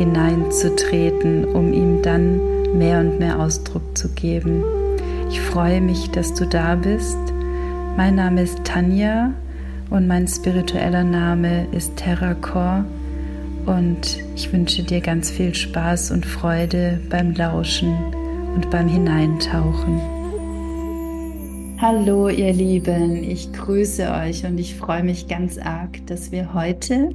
hineinzutreten, um ihm dann mehr und mehr Ausdruck zu geben. Ich freue mich, dass du da bist. Mein Name ist Tanja und mein spiritueller Name ist Terracor und ich wünsche dir ganz viel Spaß und Freude beim Lauschen und beim Hineintauchen. Hallo ihr Lieben, ich grüße euch und ich freue mich ganz arg, dass wir heute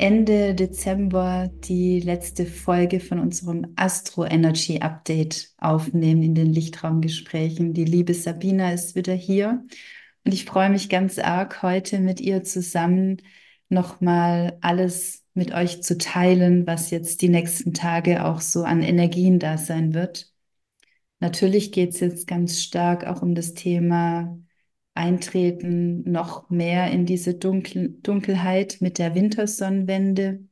Ende Dezember die letzte Folge von unserem Astro Energy Update aufnehmen in den Lichtraumgesprächen. Die liebe Sabina ist wieder hier und ich freue mich ganz arg, heute mit ihr zusammen nochmal alles mit euch zu teilen, was jetzt die nächsten Tage auch so an Energien da sein wird. Natürlich geht es jetzt ganz stark auch um das Thema Eintreten noch mehr in diese Dunkel Dunkelheit mit der Wintersonnenwende.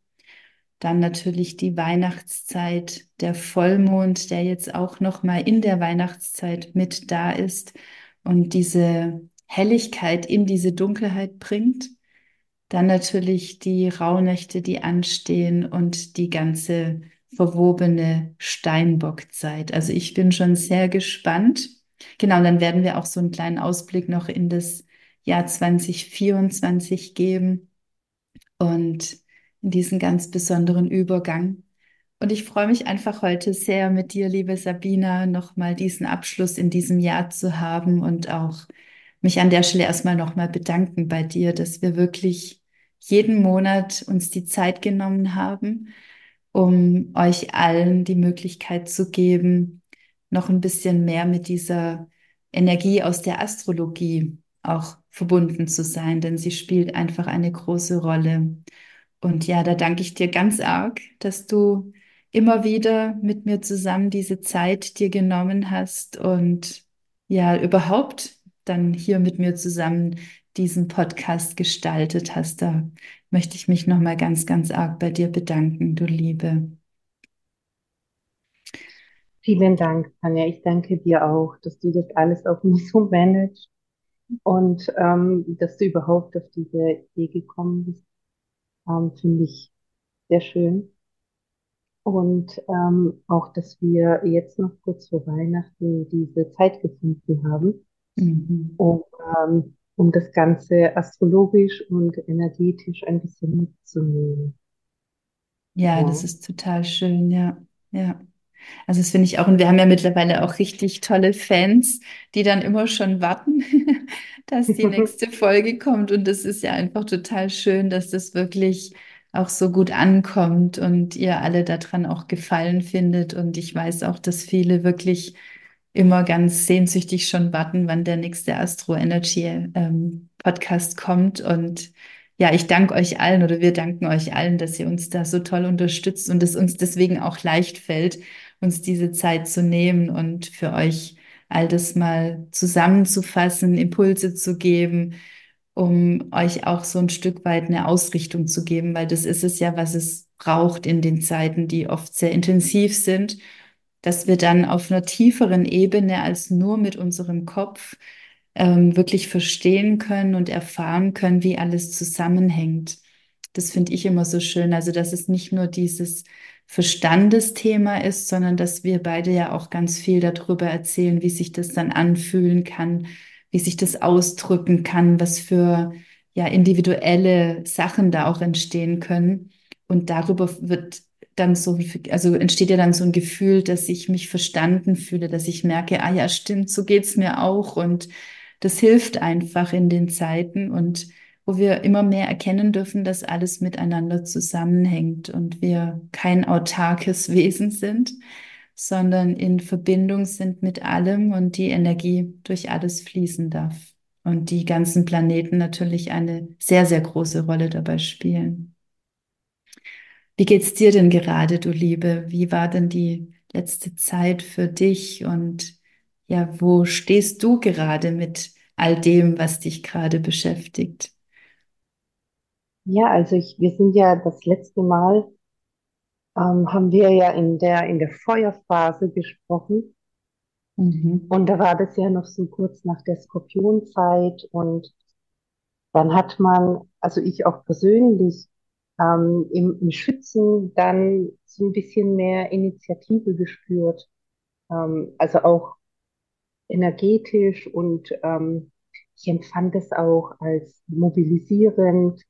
Dann natürlich die Weihnachtszeit, der Vollmond, der jetzt auch noch mal in der Weihnachtszeit mit da ist und diese Helligkeit in diese Dunkelheit bringt. Dann natürlich die Rauhnächte, die anstehen und die ganze verwobene Steinbockzeit. Also ich bin schon sehr gespannt Genau, dann werden wir auch so einen kleinen Ausblick noch in das Jahr 2024 geben und in diesen ganz besonderen Übergang. Und ich freue mich einfach heute sehr mit dir, liebe Sabina, nochmal diesen Abschluss in diesem Jahr zu haben und auch mich an der Stelle erstmal nochmal bedanken bei dir, dass wir wirklich jeden Monat uns die Zeit genommen haben, um euch allen die Möglichkeit zu geben, noch ein bisschen mehr mit dieser Energie aus der Astrologie auch verbunden zu sein, denn sie spielt einfach eine große Rolle. Und ja, da danke ich dir ganz arg, dass du immer wieder mit mir zusammen diese Zeit dir genommen hast und ja, überhaupt dann hier mit mir zusammen diesen Podcast gestaltet hast. Da möchte ich mich nochmal ganz, ganz arg bei dir bedanken, du Liebe. Vielen Dank, Tanja. Ich danke dir auch, dass du das alles auch nur so managst und ähm, dass du überhaupt auf diese Idee gekommen bist. Ähm, Finde ich sehr schön. Und ähm, auch, dass wir jetzt noch kurz vor Weihnachten diese Zeit gefunden haben, mhm. um, ähm, um das Ganze astrologisch und energetisch ein bisschen mitzunehmen. Ja, ja. das ist total schön, ja, ja. Also das finde ich auch, und wir haben ja mittlerweile auch richtig tolle Fans, die dann immer schon warten, dass die nächste Folge kommt. Und das ist ja einfach total schön, dass das wirklich auch so gut ankommt und ihr alle daran auch Gefallen findet. Und ich weiß auch, dass viele wirklich immer ganz sehnsüchtig schon warten, wann der nächste Astro Energy ähm, Podcast kommt. Und ja, ich danke euch allen oder wir danken euch allen, dass ihr uns da so toll unterstützt und es uns deswegen auch leicht fällt, uns diese Zeit zu nehmen und für euch all das mal zusammenzufassen, Impulse zu geben, um euch auch so ein Stück weit eine Ausrichtung zu geben, weil das ist es ja, was es braucht in den Zeiten, die oft sehr intensiv sind, dass wir dann auf einer tieferen Ebene als nur mit unserem Kopf ähm, wirklich verstehen können und erfahren können, wie alles zusammenhängt. Das finde ich immer so schön. Also, dass es nicht nur dieses Verstandesthema ist, sondern dass wir beide ja auch ganz viel darüber erzählen, wie sich das dann anfühlen kann, wie sich das ausdrücken kann, was für ja individuelle Sachen da auch entstehen können. Und darüber wird dann so, also entsteht ja dann so ein Gefühl, dass ich mich verstanden fühle, dass ich merke, ah ja, stimmt, so geht's mir auch. Und das hilft einfach in den Zeiten und wo wir immer mehr erkennen dürfen, dass alles miteinander zusammenhängt und wir kein autarkes Wesen sind, sondern in Verbindung sind mit allem und die Energie durch alles fließen darf. Und die ganzen Planeten natürlich eine sehr, sehr große Rolle dabei spielen. Wie geht's dir denn gerade, du Liebe? Wie war denn die letzte Zeit für dich? Und ja, wo stehst du gerade mit all dem, was dich gerade beschäftigt? Ja, also ich, wir sind ja das letzte Mal, ähm, haben wir ja in der, in der Feuerphase gesprochen. Mhm. Und da war das ja noch so kurz nach der Skorpionzeit. Und dann hat man, also ich auch persönlich, ähm, im, im Schützen dann so ein bisschen mehr Initiative gespürt. Ähm, also auch energetisch und ähm, ich empfand es auch als mobilisierend.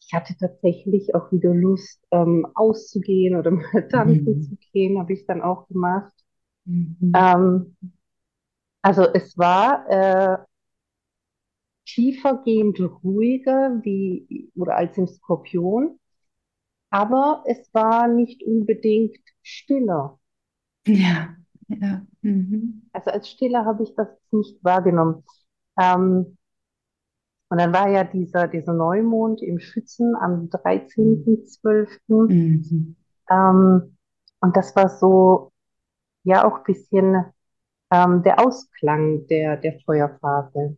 Ich hatte tatsächlich auch wieder Lust, ähm, auszugehen oder mal tanzen Mhm. zu gehen, habe ich dann auch gemacht. Mhm. Ähm, also es war äh, tiefergehend ruhiger wie oder als im Skorpion, aber es war nicht unbedingt stiller. Ja, ja. Mhm. Also als stiller habe ich das nicht wahrgenommen. Ähm, und dann war ja dieser, dieser Neumond im Schützen am 13.12. Mhm. Ähm, und das war so, ja, auch ein bisschen ähm, der Ausklang der, der Feuerphase,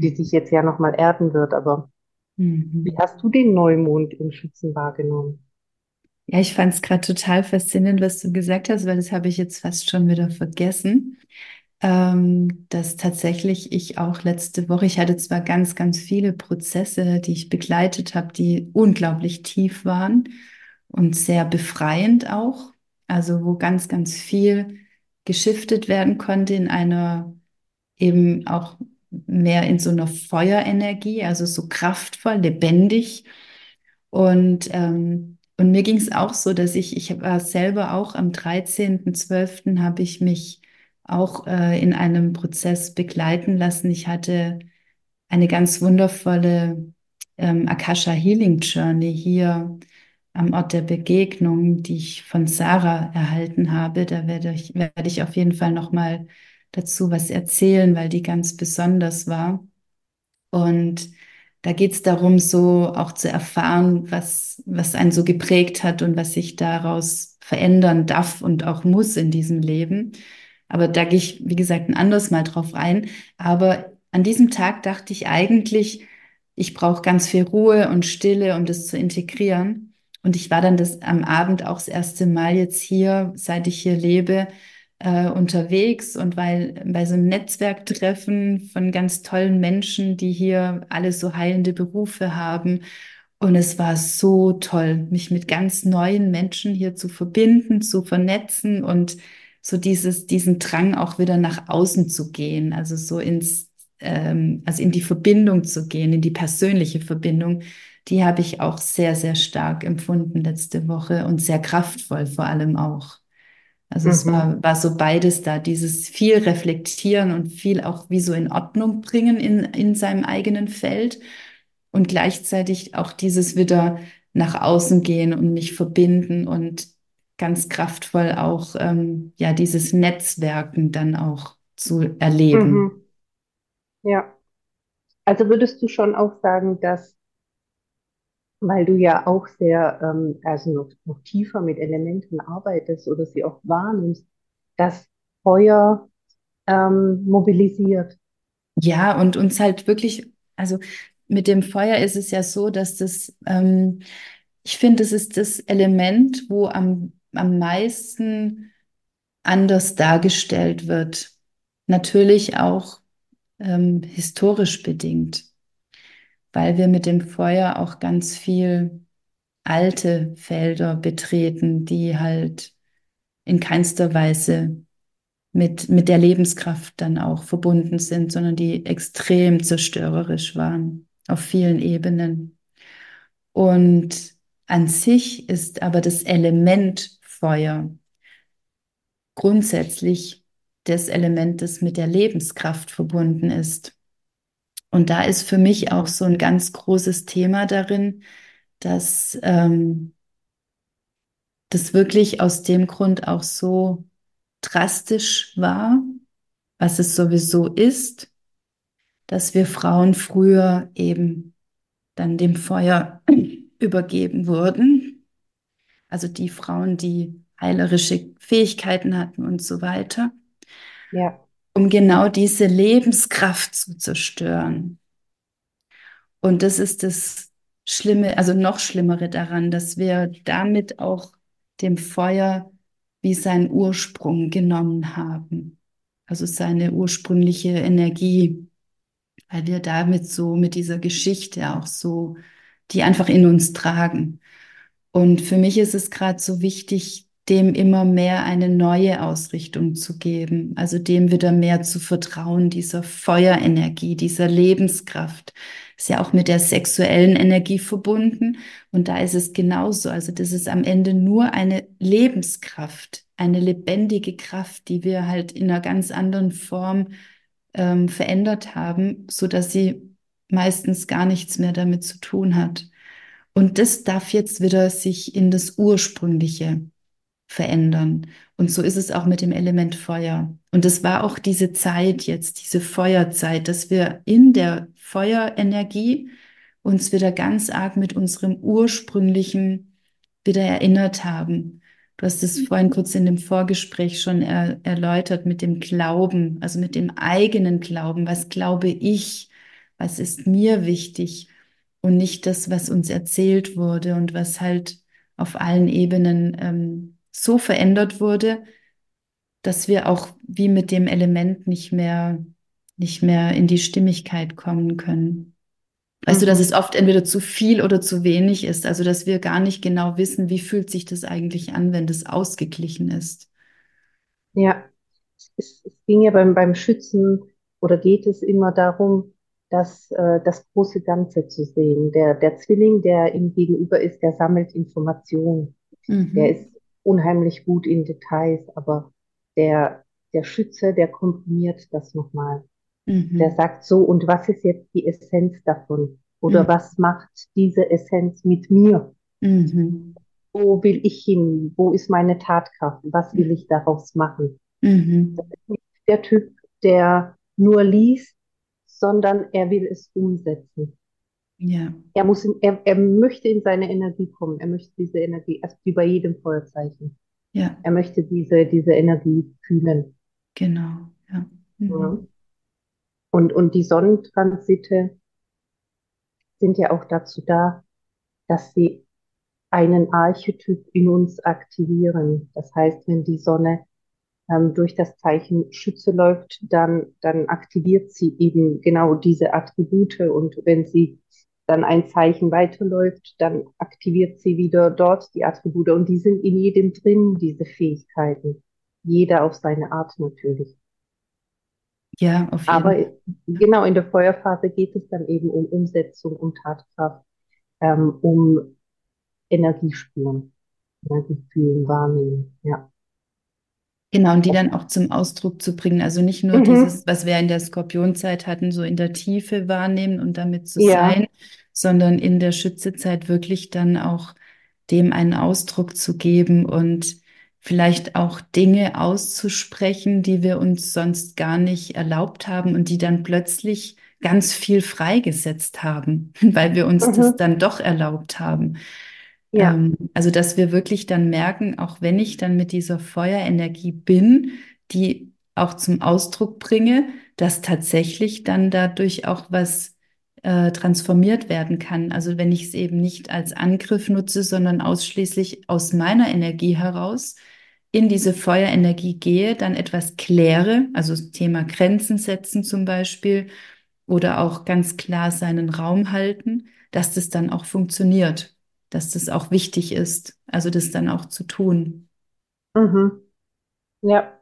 die sich Mhm. jetzt ja nochmal erden wird. Aber wie Mhm. hast du den Neumond im Schützen wahrgenommen? Ja, ich fand es gerade total faszinierend, was du gesagt hast, weil das habe ich jetzt fast schon wieder vergessen. Ähm, dass tatsächlich ich auch letzte Woche, ich hatte zwar ganz, ganz viele Prozesse, die ich begleitet habe, die unglaublich tief waren und sehr befreiend auch, also wo ganz, ganz viel geschiftet werden konnte in einer eben auch mehr in so einer Feuerenergie, also so kraftvoll, lebendig. Und, ähm, und mir ging es auch so, dass ich, ich war selber auch am 13.12. habe ich mich auch äh, in einem Prozess begleiten lassen. Ich hatte eine ganz wundervolle ähm, Akasha Healing Journey hier am Ort der Begegnung, die ich von Sarah erhalten habe. Da werde ich, werde ich auf jeden Fall nochmal dazu was erzählen, weil die ganz besonders war. Und da geht es darum, so auch zu erfahren, was, was einen so geprägt hat und was sich daraus verändern darf und auch muss in diesem Leben. Aber da gehe ich, wie gesagt, ein anderes Mal drauf ein. Aber an diesem Tag dachte ich eigentlich, ich brauche ganz viel Ruhe und Stille, um das zu integrieren. Und ich war dann das am Abend auch das erste Mal jetzt hier, seit ich hier lebe, äh, unterwegs und weil bei so einem Netzwerktreffen von ganz tollen Menschen, die hier alle so heilende Berufe haben. Und es war so toll, mich mit ganz neuen Menschen hier zu verbinden, zu vernetzen und so dieses, diesen Drang auch wieder nach außen zu gehen, also so ins, ähm, also in die Verbindung zu gehen, in die persönliche Verbindung. Die habe ich auch sehr, sehr stark empfunden letzte Woche und sehr kraftvoll vor allem auch. Also es Mhm, war, war so beides da, dieses viel reflektieren und viel auch wie so in Ordnung bringen in, in seinem eigenen Feld und gleichzeitig auch dieses wieder nach außen gehen und mich verbinden und ganz kraftvoll auch ähm, ja dieses Netzwerken dann auch zu erleben. mhm, ja. Also würdest du schon auch sagen, dass, weil du ja auch sehr, ähm, also noch, noch tiefer mit Elementen arbeitest oder sie auch wahrnimmst, dass Feuer ähm, mobilisiert. Ja, und uns halt wirklich, also mit dem Feuer ist es ja so, dass das, ähm, ich finde, es ist das Element, wo am, am meisten anders dargestellt wird. Natürlich auch ähm, historisch bedingt, weil wir mit dem Feuer auch ganz viel alte Felder betreten, die halt in keinster Weise mit, mit der Lebenskraft dann auch verbunden sind, sondern die extrem zerstörerisch waren auf vielen Ebenen. Und an sich ist aber das Element Feuer grundsätzlich das Element, das mit der Lebenskraft verbunden ist. Und da ist für mich auch so ein ganz großes Thema darin, dass ähm, das wirklich aus dem Grund auch so drastisch war, was es sowieso ist, dass wir Frauen früher eben dann dem Feuer übergeben wurden also die Frauen, die heilerische Fähigkeiten hatten und so weiter, Ja. um genau diese Lebenskraft zu zerstören. Und das ist das Schlimme, also noch Schlimmere daran, dass wir damit auch dem Feuer wie seinen Ursprung genommen haben. Also seine ursprüngliche Energie, weil wir damit so mit dieser Geschichte auch so, die einfach in uns tragen. Und für mich ist es gerade so wichtig, dem immer mehr eine neue Ausrichtung zu geben, also dem wieder mehr zu vertrauen, dieser Feuerenergie, dieser Lebenskraft. Ist ja auch mit der sexuellen Energie verbunden. Und da ist es genauso. Also das ist am Ende nur eine Lebenskraft, eine lebendige Kraft, die wir halt in einer ganz anderen Form ähm, verändert haben, so dass sie meistens gar nichts mehr damit zu tun hat. Und das darf jetzt wieder sich in das Ursprüngliche verändern. Und so ist es auch mit dem Element Feuer. Und es war auch diese Zeit jetzt, diese Feuerzeit, dass wir in der Feuerenergie uns wieder ganz arg mit unserem ursprünglichen wieder erinnert haben. Du hast es vorhin kurz in dem Vorgespräch schon er, erläutert mit dem Glauben, also mit dem eigenen Glauben. Was glaube ich? Was ist mir wichtig? Und nicht das, was uns erzählt wurde und was halt auf allen Ebenen ähm, so verändert wurde, dass wir auch wie mit dem Element nicht mehr, nicht mehr in die Stimmigkeit kommen können. Weißt mhm. du, dass es oft entweder zu viel oder zu wenig ist. Also, dass wir gar nicht genau wissen, wie fühlt sich das eigentlich an, wenn das ausgeglichen ist. Ja, es, es ging ja beim, beim Schützen oder geht es immer darum, das, äh, das große Ganze zu sehen. Der, der Zwilling, der ihm gegenüber ist, der sammelt Informationen. Mhm. Der ist unheimlich gut in Details, aber der, der Schütze, der komprimiert das nochmal. Mhm. Der sagt so, und was ist jetzt die Essenz davon? Oder mhm. was macht diese Essenz mit mir? Mhm. Wo will ich hin? Wo ist meine Tatkraft? Was will ich daraus machen? Mhm. Der Typ, der nur liest, sondern er will es umsetzen. Ja. Er, muss in, er, er möchte in seine Energie kommen. Er möchte diese Energie, also wie bei jedem Feuerzeichen. Ja. Er möchte diese, diese Energie fühlen. Genau, ja. Mhm. ja. Und, und die Sonnentransite sind ja auch dazu da, dass sie einen Archetyp in uns aktivieren. Das heißt, wenn die Sonne ähm, durch das Zeichen Schütze läuft, dann, dann aktiviert sie eben genau diese Attribute. Und wenn sie dann ein Zeichen weiterläuft, dann aktiviert sie wieder dort die Attribute und die sind in jedem drin, diese Fähigkeiten. Jeder auf seine Art natürlich. Ja, auf jeden Aber genau in der Feuerphase geht es dann eben um Umsetzung, um Tatkraft, ähm, um Energie spüren, Energie fühlen, wahrnehmen, ja. Genau, und die dann auch zum Ausdruck zu bringen. Also nicht nur mhm. dieses, was wir in der Skorpionzeit hatten, so in der Tiefe wahrnehmen und damit zu ja. sein, sondern in der Schützezeit wirklich dann auch dem einen Ausdruck zu geben und vielleicht auch Dinge auszusprechen, die wir uns sonst gar nicht erlaubt haben und die dann plötzlich ganz viel freigesetzt haben, weil wir uns mhm. das dann doch erlaubt haben. Ja. Ähm, also, dass wir wirklich dann merken, auch wenn ich dann mit dieser Feuerenergie bin, die auch zum Ausdruck bringe, dass tatsächlich dann dadurch auch was äh, transformiert werden kann. Also wenn ich es eben nicht als Angriff nutze, sondern ausschließlich aus meiner Energie heraus in diese Feuerenergie gehe, dann etwas kläre, also das Thema Grenzen setzen zum Beispiel oder auch ganz klar seinen Raum halten, dass das dann auch funktioniert dass das auch wichtig ist, also das dann auch zu tun. Mhm. Ja,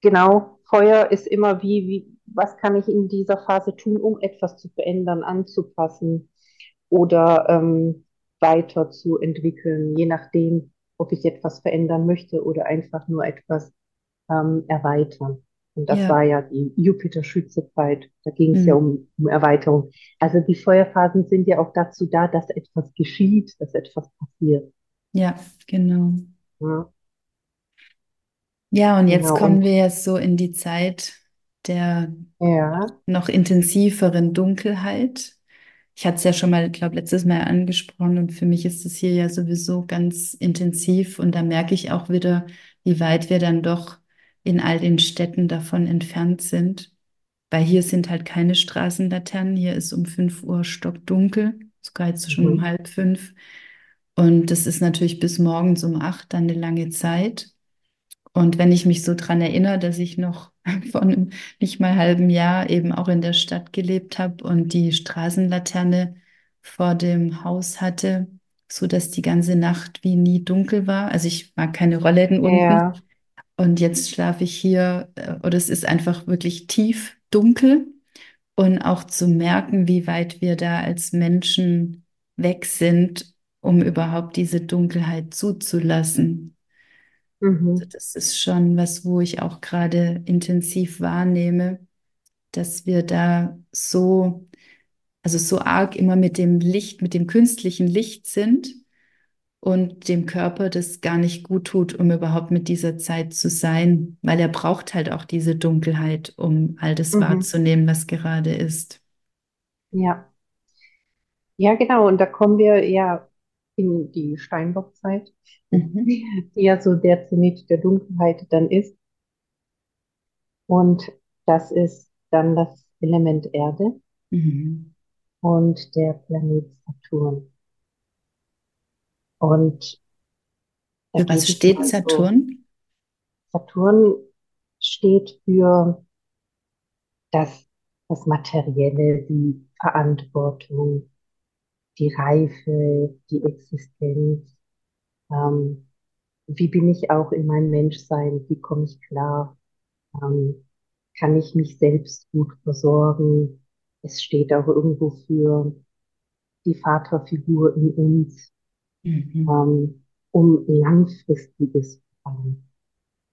genau. Feuer ist immer wie, wie, was kann ich in dieser Phase tun, um etwas zu verändern, anzupassen oder ähm, weiterzuentwickeln, je nachdem, ob ich etwas verändern möchte oder einfach nur etwas ähm, erweitern. Und das ja. war ja die Jupiter-Schütze-Zeit. Da ging es mhm. ja um, um Erweiterung. Also die Feuerphasen sind ja auch dazu da, dass etwas geschieht, dass etwas passiert. Ja, genau. Ja, ja und jetzt genau. kommen wir jetzt so in die Zeit der ja. noch intensiveren Dunkelheit, ich hatte es ja schon mal, glaube letztes Mal angesprochen und für mich ist es hier ja sowieso ganz intensiv und da merke ich auch wieder, wie weit wir dann doch in all den Städten davon entfernt sind. Weil hier sind halt keine Straßenlaternen, hier ist um 5 Uhr stockdunkel, sogar jetzt schon um Mhm. halb fünf. Und das ist natürlich bis morgens um acht dann eine lange Zeit. Und wenn ich mich so dran erinnere, dass ich noch vor einem nicht mal halben Jahr eben auch in der Stadt gelebt habe und die Straßenlaterne vor dem Haus hatte, so dass die ganze Nacht wie nie dunkel war. Also ich mag keine Rollläden unten Ja, und jetzt schlafe ich hier äh, oder es ist einfach wirklich tief dunkel und auch zu merken, wie weit wir da als Menschen weg sind, um überhaupt diese Dunkelheit zuzulassen. Also mhm. das ist schon was, wo ich auch gerade intensiv wahrnehme, dass wir da so, also so arg immer mit dem Licht, mit dem künstlichen Licht sind und dem Körper das gar nicht gut tut, um überhaupt mit dieser Zeit zu sein, weil er braucht halt auch diese Dunkelheit, um all das Mhm. wahrzunehmen, was gerade ist. Ja. Ja, genau. Und da kommen wir ja in die Steinbockzeit, Mhm. die ja so der Zenit der Dunkelheit dann ist. Und das ist dann das Element Erde Mhm. und der Planet Saturn. Und Für was geht es steht so. Saturn? Saturn steht für das, das Materielle, die Verantwortung, die Reife, die Existenz. Ähm, wie bin ich auch in meinem Menschsein? Wie komme ich klar? Ähm, kann ich mich selbst gut versorgen? Es steht auch irgendwo für die Vaterfigur in uns, Mhm. ähm, um langfristiges Verlangen,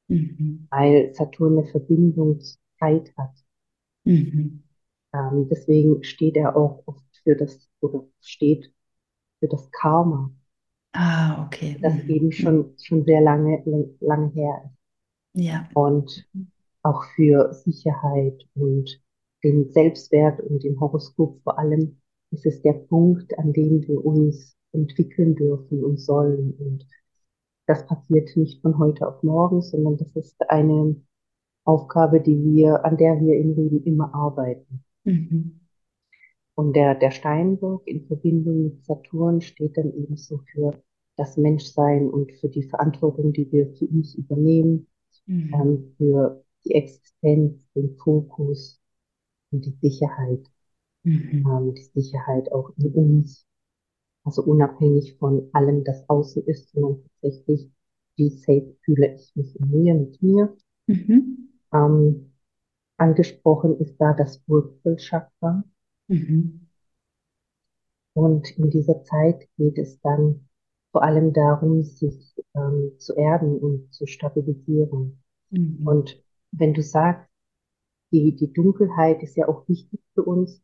Mhm. weil Saturn eine Verbindung zur Zeit hat. Mhm. Ähm, deswegen steht er auch oft für das, oder steht für das Karma, Ah, okay. das Mhm. eben schon, schon sehr lange, lange her ist. Ja. Und auch für Sicherheit und den Selbstwert und im Horoskop vor allem ist es der Punkt, an dem wir uns entwickeln dürfen und sollen. Und das passiert nicht von heute auf morgen, sondern das ist eine Aufgabe, die wir, an der wir im Leben immer arbeiten. Mhm. Und der, der Steinbock in Verbindung mit Saturn steht dann ebenso für das Menschsein und für die Verantwortung, die wir für uns übernehmen, Mhm. ähm, für die Existenz, den Fokus und die Sicherheit, Mhm. ähm, die Sicherheit auch in uns, also unabhängig von allem, das außen ist, sondern tatsächlich, wie safe fühle ich mich in mir, mit mir. Mhm. Ähm, angesprochen ist da das Wurzelchakra. Mhm. Und in dieser Zeit geht es dann vor allem darum, sich ähm, zu erden und zu stabilisieren. Mhm. Und wenn du sagst, die, die Dunkelheit ist ja auch wichtig für uns,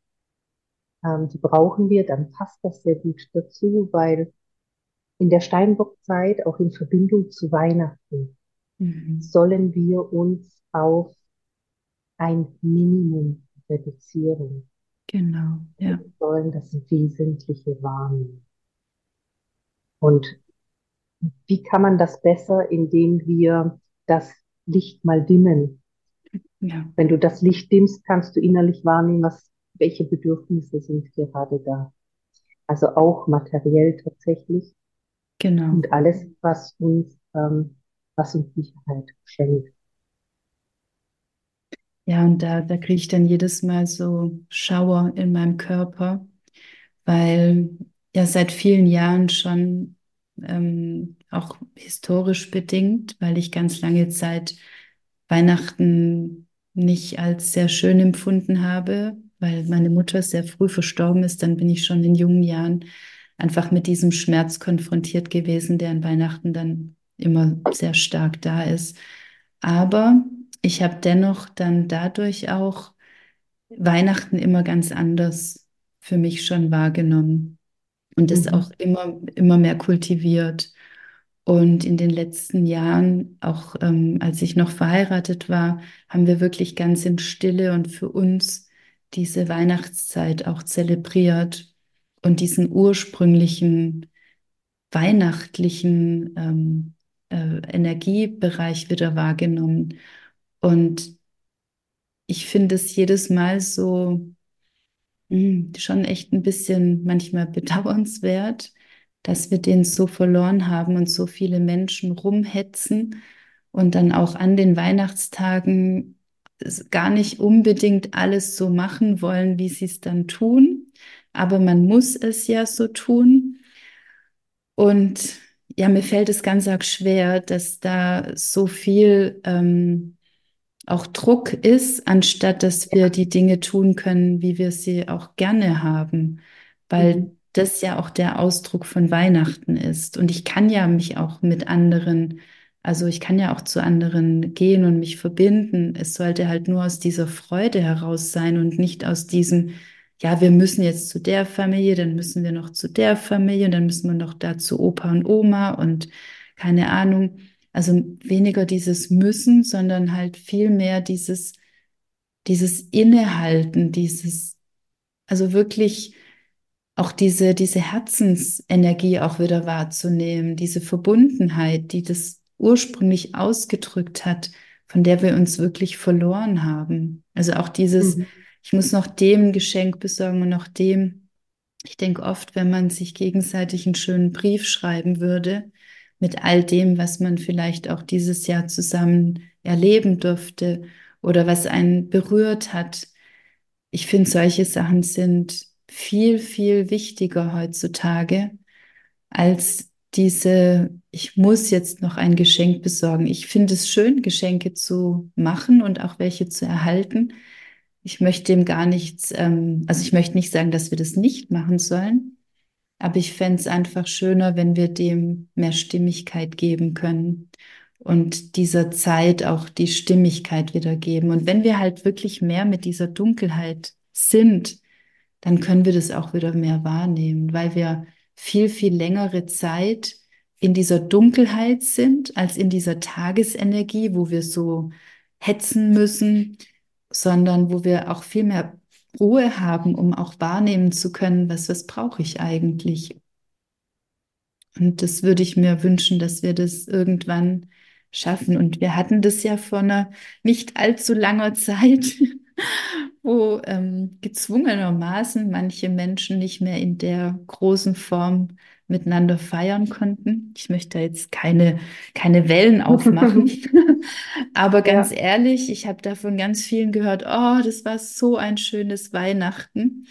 ähm, die brauchen wir, dann passt das sehr gut dazu, weil in der Steinbockzeit, auch in Verbindung zu Weihnachten, Mhm. sollen wir uns auf ein Minimum reduzieren. Genau, Wir ja. sollen das Wesentliche wahrnehmen. Und wie kann man das besser, indem wir das Licht mal dimmen? Ja, Wenn du das Licht dimmst, kannst du innerlich wahrnehmen, was, welche Bedürfnisse sind gerade da. Also auch materiell tatsächlich genau. und alles, was uns, ähm, was uns Sicherheit schenkt. Ja, und da, da kriege ich dann jedes Mal so Schauer in meinem Körper, weil ja seit vielen Jahren schon ähm, auch historisch bedingt, weil ich ganz lange Zeit Weihnachten nicht als sehr schön empfunden habe, weil meine Mutter sehr früh verstorben ist, dann bin ich schon in jungen Jahren einfach mit diesem Schmerz konfrontiert gewesen, der an Weihnachten dann immer sehr stark da ist. Aber ich habe dennoch dann dadurch auch Weihnachten immer ganz anders für mich schon wahrgenommen und es auch Mhm. immer, immer mehr kultiviert. Und in den letzten Jahren, auch ähm, als ich noch verheiratet war, haben wir wirklich ganz in Stille und für uns diese Weihnachtszeit auch zelebriert. und diesen ursprünglichen weihnachtlichen ähm, äh, Energiebereich wieder wahrgenommen. Und ich finde es jedes Mal so mh, hm, schon echt ein bisschen manchmal bedauernswert, dass wir den so verloren haben und so viele Menschen rumhetzen und dann auch an den Weihnachtstagen gar nicht unbedingt alles so machen wollen, wie sie es dann tun. Aber man muss es ja so tun. Und ja, mir fällt es ganz arg schwer, dass da so viel ähm, auch Druck ist, anstatt dass wir die Dinge tun können, wie wir sie auch gerne haben. Weil mhm. das ja auch der Ausdruck von Weihnachten ist. Und ich kann ja mich auch mit anderen also ich kann ja auch zu anderen gehen und mich verbinden. Es sollte halt nur aus dieser Freude heraus sein und nicht aus diesem, ja, wir müssen jetzt zu der Familie, dann müssen wir noch zu der Familie und dann müssen wir noch da zu Opa und Oma und keine Ahnung. Also weniger dieses Müssen, sondern halt viel mehr dieses, dieses Innehalten, dieses, also wirklich auch diese, diese Herzensenergie auch wieder wahrzunehmen, diese Verbundenheit, die das ursprünglich ausgedrückt hat, von der wir uns wirklich verloren haben. Also auch dieses, mhm. ich muss noch dem Geschenk besorgen und noch dem. Ich denke oft, wenn man sich gegenseitig einen schönen Brief schreiben würde, mit all dem, was man vielleicht auch dieses Jahr zusammen erleben durfte oder was einen berührt hat. Ich finde, solche Sachen sind viel, viel wichtiger heutzutage als diese, ich muss jetzt noch ein Geschenk besorgen. Ich finde es schön, Geschenke zu machen und auch welche zu erhalten. Ich möchte dem gar nichts, ähm, also ich möchte nicht sagen, dass wir das nicht machen sollen, aber ich fände es einfach schöner, wenn wir dem mehr Stimmigkeit geben können und dieser Zeit auch die Stimmigkeit wiedergeben. Und wenn wir halt wirklich mehr mit dieser Dunkelheit sind, dann können wir das auch wieder mehr wahrnehmen, weil wir viel, viel längere Zeit in dieser Dunkelheit sind, als in dieser Tagesenergie, wo wir so hetzen müssen, sondern wo wir auch viel mehr Ruhe haben, um auch wahrnehmen zu können, was, was brauche ich eigentlich. Und das würde ich mir wünschen, dass wir das irgendwann schaffen. Und wir hatten das ja vor einer nicht allzu langer Zeit, wo ähm, gezwungenermaßen manche Menschen nicht mehr in der großen Form miteinander feiern konnten. Ich möchte jetzt keine, keine Wellen aufmachen, aber ganz ja. ehrlich, ich habe davon ganz vielen gehört, oh, das war so ein schönes Weihnachten.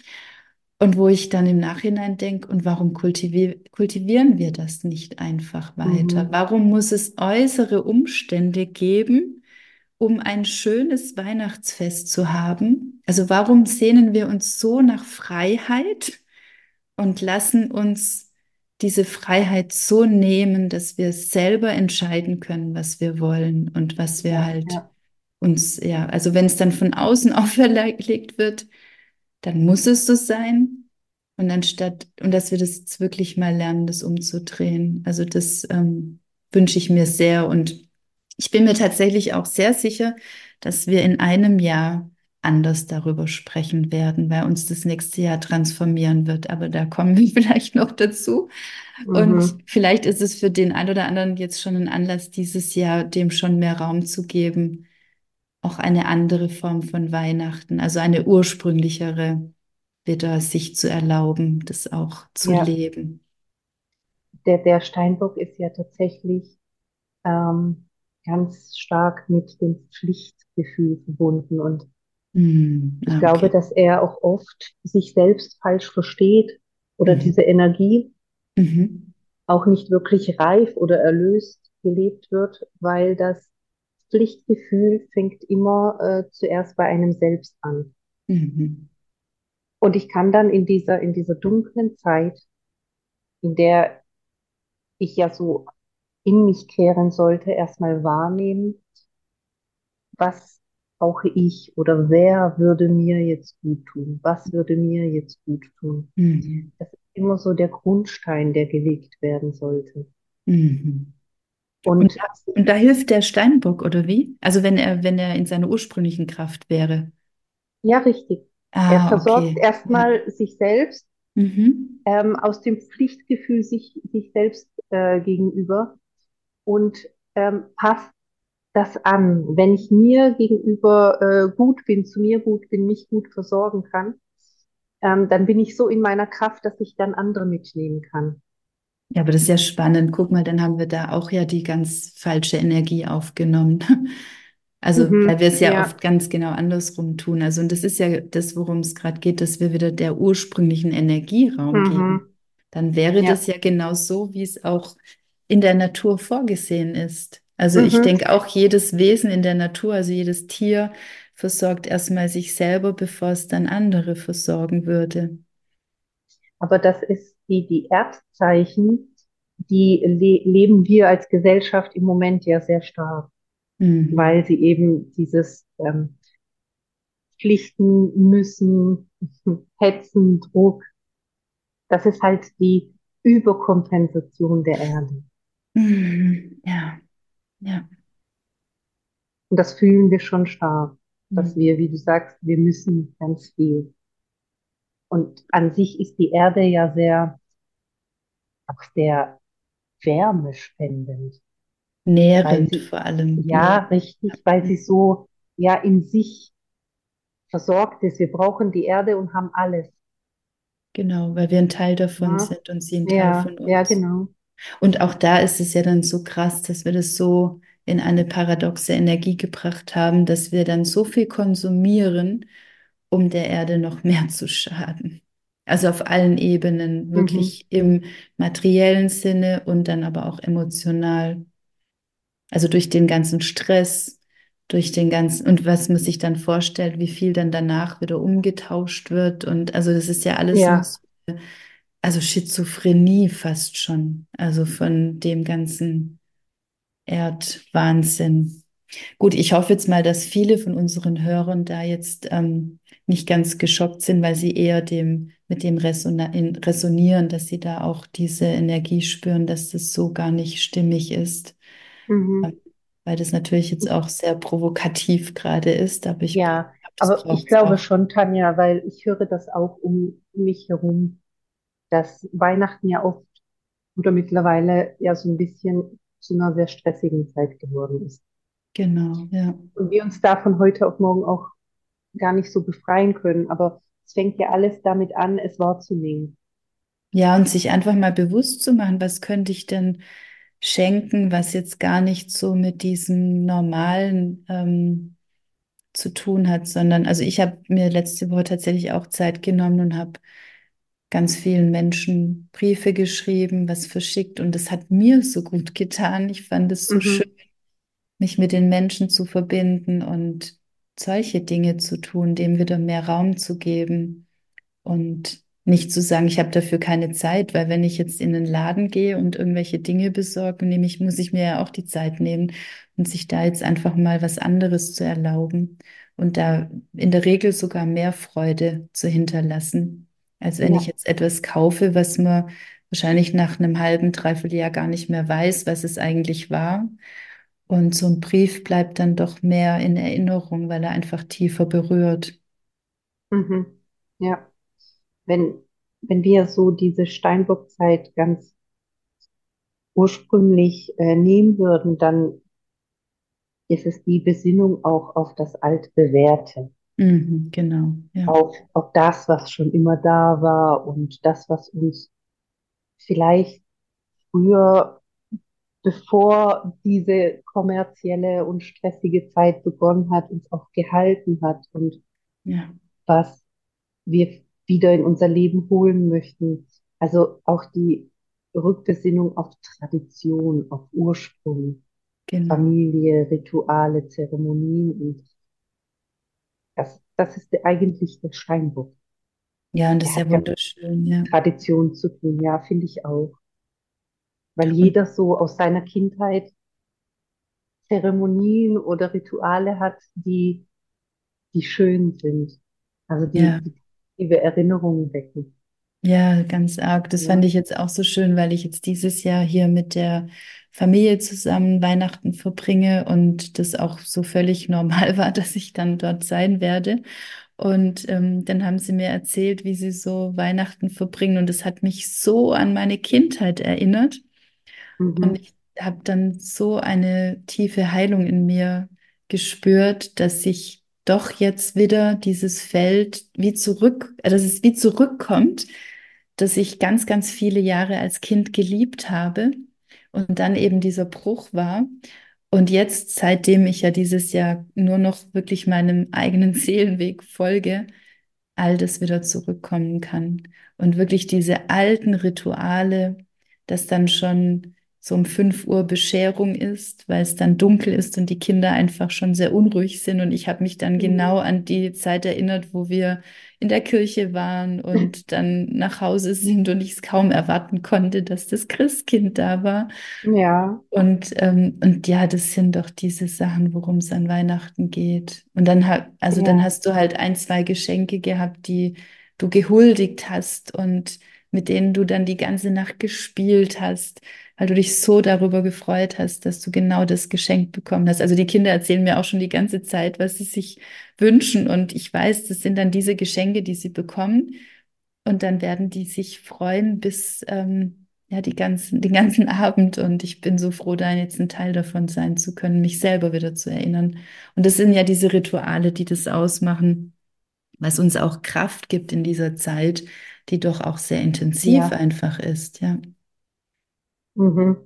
Und wo ich dann im Nachhinein denke, und warum kultivier kultivieren wir das nicht einfach weiter? Mhm. Warum muss es äußere Umstände geben, um ein schönes Weihnachtsfest zu haben? Also warum sehnen wir uns so nach Freiheit und lassen uns diese Freiheit so nehmen, dass wir selber entscheiden können, was wir wollen und was wir halt ja. uns, ja, also wenn es dann von außen auferlegt wird, dann muss es so sein. Und anstatt, und dass wir das jetzt wirklich mal lernen, das umzudrehen. Also das ähm, wünsche ich mir sehr. Und ich bin mir tatsächlich auch sehr sicher, dass wir in einem Jahr anders darüber sprechen werden, weil uns das nächste Jahr transformieren wird. Aber da kommen wir vielleicht noch dazu. Mhm. Und vielleicht ist es für den einen oder anderen jetzt schon ein Anlass, dieses Jahr dem schon mehr Raum zu geben, auch eine andere Form von Weihnachten, also eine ursprünglichere, wieder sich zu erlauben, das auch zu ja. leben. Der, der Steinbock ist ja tatsächlich ähm, ganz stark mit dem Pflichtgefühl verbunden und mm, ich okay. glaube, dass er auch oft sich selbst falsch versteht oder mhm. diese Energie mhm. auch nicht wirklich reif oder erlöst gelebt wird, weil das Pflichtgefühl fängt immer äh, zuerst bei einem selbst an. Mhm. Und ich kann dann in dieser, in dieser dunklen Zeit, in der ich ja so in mich kehren sollte, erstmal wahrnehmen, was brauche ich oder wer würde mir jetzt gut tun? Was würde mir jetzt gut tun? Mhm. Das ist immer so der Grundstein, der gelegt werden sollte. Mhm. Und, und, und, da hilft der Steinbock, oder wie? Also wenn er, wenn er in seiner ursprünglichen Kraft wäre. Ja, richtig. Ah, er versorgt okay. erstmal ja. sich selbst Mhm. ähm, aus dem Pflichtgefühl sich, sich selbst äh, gegenüber und ähm, passt das an. Wenn ich mir gegenüber äh, gut bin, zu mir gut bin, mich gut versorgen kann, ähm, dann bin ich so in meiner Kraft, dass ich dann andere mitnehmen kann. Ja, aber das ist ja spannend. Guck mal, dann haben wir da auch ja die ganz falsche Energie aufgenommen. Also, weil Mhm, wir es ja ja. oft ganz genau andersrum tun. Also, und das ist ja das, worum es gerade geht, dass wir wieder der ursprünglichen Energie Raum geben. Mhm, Dann wäre ja. das ja genau so, wie es auch in der Natur vorgesehen ist. Also, ich Mhm. denke auch jedes Wesen in der Natur, also jedes Tier, versorgt erstmal sich selber, bevor es dann andere versorgen würde. Aber das ist die, die Erdzeichen, die le leben wir als Gesellschaft im Moment ja sehr stark, Mhm. weil sie eben dieses ähm, Pflichten müssen, Hetzen, Druck, das ist halt die Überkompensation der Erde. Mhm. Ja, ja. Und das fühlen wir schon stark, dass Mhm. wir, wie du sagst, wir müssen ganz viel. Und an sich ist die Erde ja sehr, auch sehr wärmespendend, Nährend sie, vor allem. ja, Nährend. richtig, weil sie so, ja, in sich versorgt ist. Wir brauchen die Erde und haben alles. Genau, weil wir ein Teil davon Ja, sind und sie ein Teil ja, von ja, uns. genau. Und auch da ist es ja dann so krass, dass wir das so in eine paradoxe Energie gebracht haben, dass wir dann so viel konsumieren, um der Erde noch mehr zu schaden. Also auf allen Ebenen, Mhm. wirklich im materiellen Sinne und dann aber auch emotional. Also durch den ganzen Stress, durch den ganzen, und was man sich dann vorstellt, wie viel dann danach wieder umgetauscht wird. Und also das ist ja alles Ja, so also Schizophrenie fast schon, also von dem ganzen Erdwahnsinn. Gut, ich hoffe jetzt mal, dass viele von unseren Hörern da jetzt ähm, nicht ganz geschockt sind, weil sie eher dem mit dem Resona in, resonieren, dass sie da auch diese Energie spüren, dass das so gar nicht stimmig ist. mhm. Ähm, Weil das natürlich jetzt auch sehr provokativ gerade ist, aber ich glaube, Ja, aber ich glaube auch. schon, Tanja, weil ich höre das auch um mich herum, dass Weihnachten ja oft oder mittlerweile ja so ein bisschen zu einer sehr stressigen Zeit geworden ist. Genau, ja. Und wir uns da von heute auf morgen auch gar nicht so befreien können. Aber es fängt ja alles damit an, es wahrzunehmen. Ja, und sich einfach mal bewusst zu machen, was könnte ich denn schenken, was jetzt gar nicht so mit diesem normalen ähm, zu tun hat, sondern also ich habe mir letzte Woche tatsächlich auch Zeit genommen und habe ganz vielen Menschen Briefe geschrieben, was verschickt und es hat mir so gut getan. Ich fand es so schön, Mhm. mich mit den Menschen zu verbinden und solche Dinge zu tun, dem wieder mehr Raum zu geben. Und nicht zu sagen, ich habe dafür keine Zeit, weil wenn ich jetzt in den Laden gehe und irgendwelche Dinge besorge, nehme ich, muss ich mir ja auch die Zeit nehmen und sich da jetzt einfach mal was anderes zu erlauben und da in der Regel sogar mehr Freude zu hinterlassen, als wenn ich Ja. jetzt etwas kaufe, was man wahrscheinlich nach einem halben, dreiviertel Jahr gar nicht mehr weiß, was es eigentlich war. Und so ein Brief bleibt dann doch mehr in Erinnerung, weil er einfach tiefer berührt. Mhm. Ja. Wenn, wenn wir so diese Steinbockzeit ganz ursprünglich äh, nehmen würden, dann ist es die Besinnung auch auf das Altbewährte, Mhm, genau, ja. auf, auf das, was schon immer da war und das, was uns vielleicht früher, bevor diese kommerzielle und stressige Zeit begonnen hat, uns auch gehalten hat und Ja, was wir wieder in unser Leben holen möchten. Also auch die Rückbesinnung auf Tradition, auf Ursprung, genau. Familie, Rituale, Zeremonien und das, das ist eigentlich der Steinbock. Ja, und das Der ist ja wunderschön, ja. Tradition zu tun, ja, finde ich auch. Weil jeder so aus seiner Kindheit Zeremonien oder Rituale hat, die, die schön sind. Also die, ja, die positive Erinnerungen wecken. Ja, ganz arg. Das fand Ja. ich jetzt auch so schön, weil ich jetzt dieses Jahr hier mit der Familie zusammen Weihnachten verbringe und das auch so völlig normal war, dass ich dann dort sein werde. Und ähm, dann haben sie mir erzählt, wie sie so Weihnachten verbringen. Und es hat mich so an meine Kindheit erinnert. Und Mhm. ich habe dann so eine tiefe Heilung in mir gespürt, dass ich doch jetzt wieder dieses Feld wie zurück, äh, dass es wie zurückkommt, dass ich ganz, ganz viele Jahre als Kind geliebt habe und dann eben dieser Bruch war. Und jetzt, seitdem ich ja dieses Jahr nur noch wirklich meinem eigenen Seelenweg folge, all das wieder zurückkommen kann. Und wirklich diese alten Rituale, dass dann schon so um 5 Uhr Bescherung ist, weil es dann dunkel ist und die Kinder einfach schon sehr unruhig sind. Und ich habe mich dann genau Mhm. an die Zeit erinnert, wo wir in der Kirche waren und dann nach Hause sind und ich es kaum erwarten konnte, dass das Christkind da war. Ja, Und, ähm, und ja, das sind doch diese Sachen, worum es an Weihnachten geht. Und dann ha also dann ja, hast du halt ein, zwei Geschenke gehabt, die du gehuldigt hast und mit denen du dann die ganze Nacht gespielt hast, weil du dich so darüber gefreut hast, dass du genau das Geschenk bekommen hast. Also die Kinder erzählen mir auch schon die ganze Zeit, was sie sich wünschen. Und ich weiß, das sind dann diese Geschenke, die sie bekommen. Und dann werden die sich freuen bis ähm, ja, die ganzen, den ganzen Abend. Und ich bin so froh, da jetzt ein Teil davon sein zu können, mich selber wieder zu erinnern. Und das sind ja diese Rituale, die das ausmachen, was uns auch Kraft gibt in dieser Zeit, die doch auch sehr intensiv ja. einfach ist, ja. Mhm.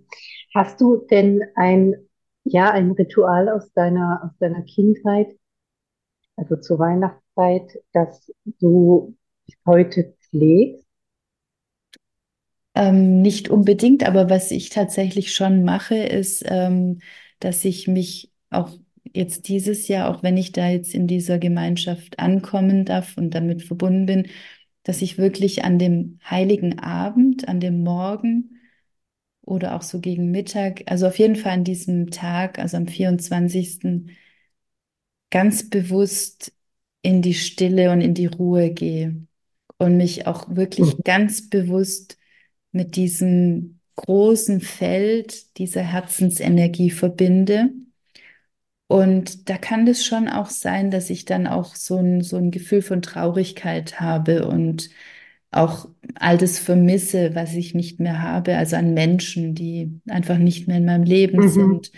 Hast du denn ein, ja, ein Ritual aus deiner, aus deiner Kindheit, also zur Weihnachtszeit, das du heute pflegst? Ähm, nicht unbedingt, aber was ich tatsächlich schon mache, ist, ähm, dass ich mich auch jetzt dieses Jahr, auch wenn ich da jetzt in dieser Gemeinschaft ankommen darf und damit verbunden bin, dass ich wirklich an dem heiligen Abend, an dem Morgen oder auch so gegen Mittag, also auf jeden Fall an diesem Tag, also am 24. ganz bewusst in die Stille und in die Ruhe gehe und mich auch wirklich Mhm. ganz bewusst mit diesem großen Feld dieser Herzensenergie verbinde. Und da kann es schon auch sein, dass ich dann auch so ein, so ein Gefühl von Traurigkeit habe und auch all das vermisse, was ich nicht mehr habe, also an Menschen, die einfach nicht mehr in meinem Leben Mhm. sind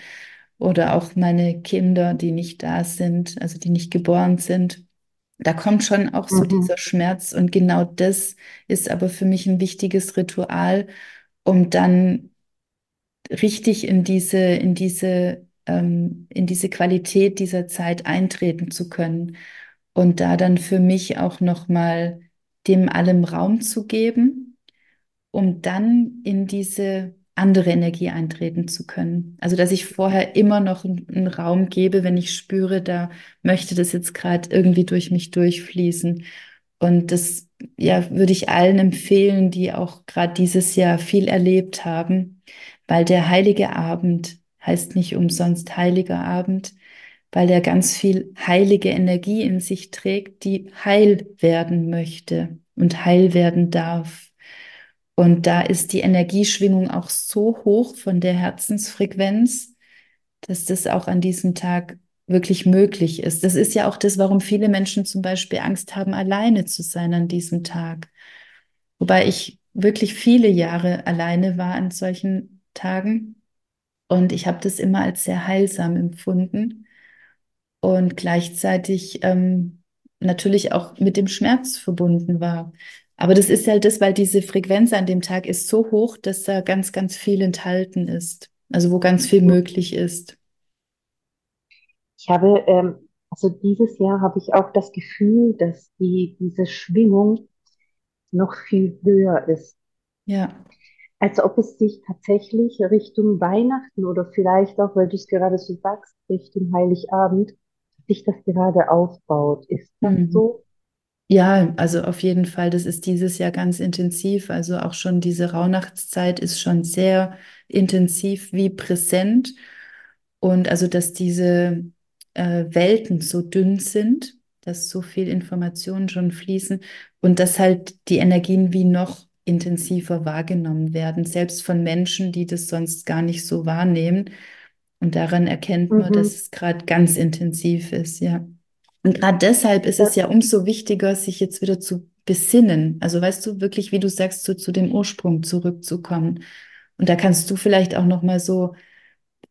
oder auch meine Kinder, die nicht da sind, also die nicht geboren sind. Da kommt schon auch so Mhm. dieser Schmerz und genau das ist aber für mich ein wichtiges Ritual, um dann richtig in diese, in diese, ähm, in diese Qualität dieser Zeit eintreten zu können und da dann für mich auch nochmal dem allem Raum zu geben, um dann in diese andere Energie eintreten zu können. Also, dass ich vorher immer noch einen, Raum gebe, wenn ich spüre, da möchte das jetzt gerade irgendwie durch mich durchfließen. Und das, ja, würde ich allen empfehlen, die auch gerade dieses Jahr viel erlebt haben, weil der heilige Abend heißt nicht umsonst heiliger Abend, weil er ganz viel heilige Energie in sich trägt, die heil werden möchte und heil werden darf. Und da ist die Energieschwingung auch so hoch von der Herzensfrequenz, dass das auch an diesem Tag wirklich möglich ist. Das ist ja auch das, warum viele Menschen zum Beispiel Angst haben, alleine zu sein an diesem Tag. Wobei ich wirklich viele Jahre alleine war an solchen Tagen und ich habe das immer als sehr heilsam empfunden und gleichzeitig ähm, natürlich auch mit dem Schmerz verbunden war. Aber das ist halt das, weil diese Frequenz an dem Tag ist so hoch, dass da ganz, ganz viel enthalten ist. Also wo ganz viel möglich ist. Ich habe, ähm, also dieses Jahr habe ich auch das Gefühl, dass die, diese Schwingung noch viel höher ist. Ja. Als ob es sich tatsächlich Richtung Weihnachten oder vielleicht auch, weil du es gerade so sagst, Richtung Heiligabend, sich das gerade aufbaut. Ist das Mhm. so? Ja, also auf jeden Fall, das ist dieses Jahr ganz intensiv. Also auch schon diese Rauhnachtszeit ist schon sehr intensiv wie präsent. Und also, dass diese äh, Welten so dünn sind, dass so viel Informationen schon fließen und dass halt die Energien wie noch intensiver wahrgenommen werden, selbst von Menschen, die das sonst gar nicht so wahrnehmen. Und daran erkennt man, dass Mhm. es gerade ganz intensiv ist, ja. Und gerade deshalb ist es Das, ja umso wichtiger, sich jetzt wieder zu besinnen. Also weißt du, wirklich, wie du sagst, so zu dem Ursprung zurückzukommen. Und da kannst du vielleicht auch noch mal so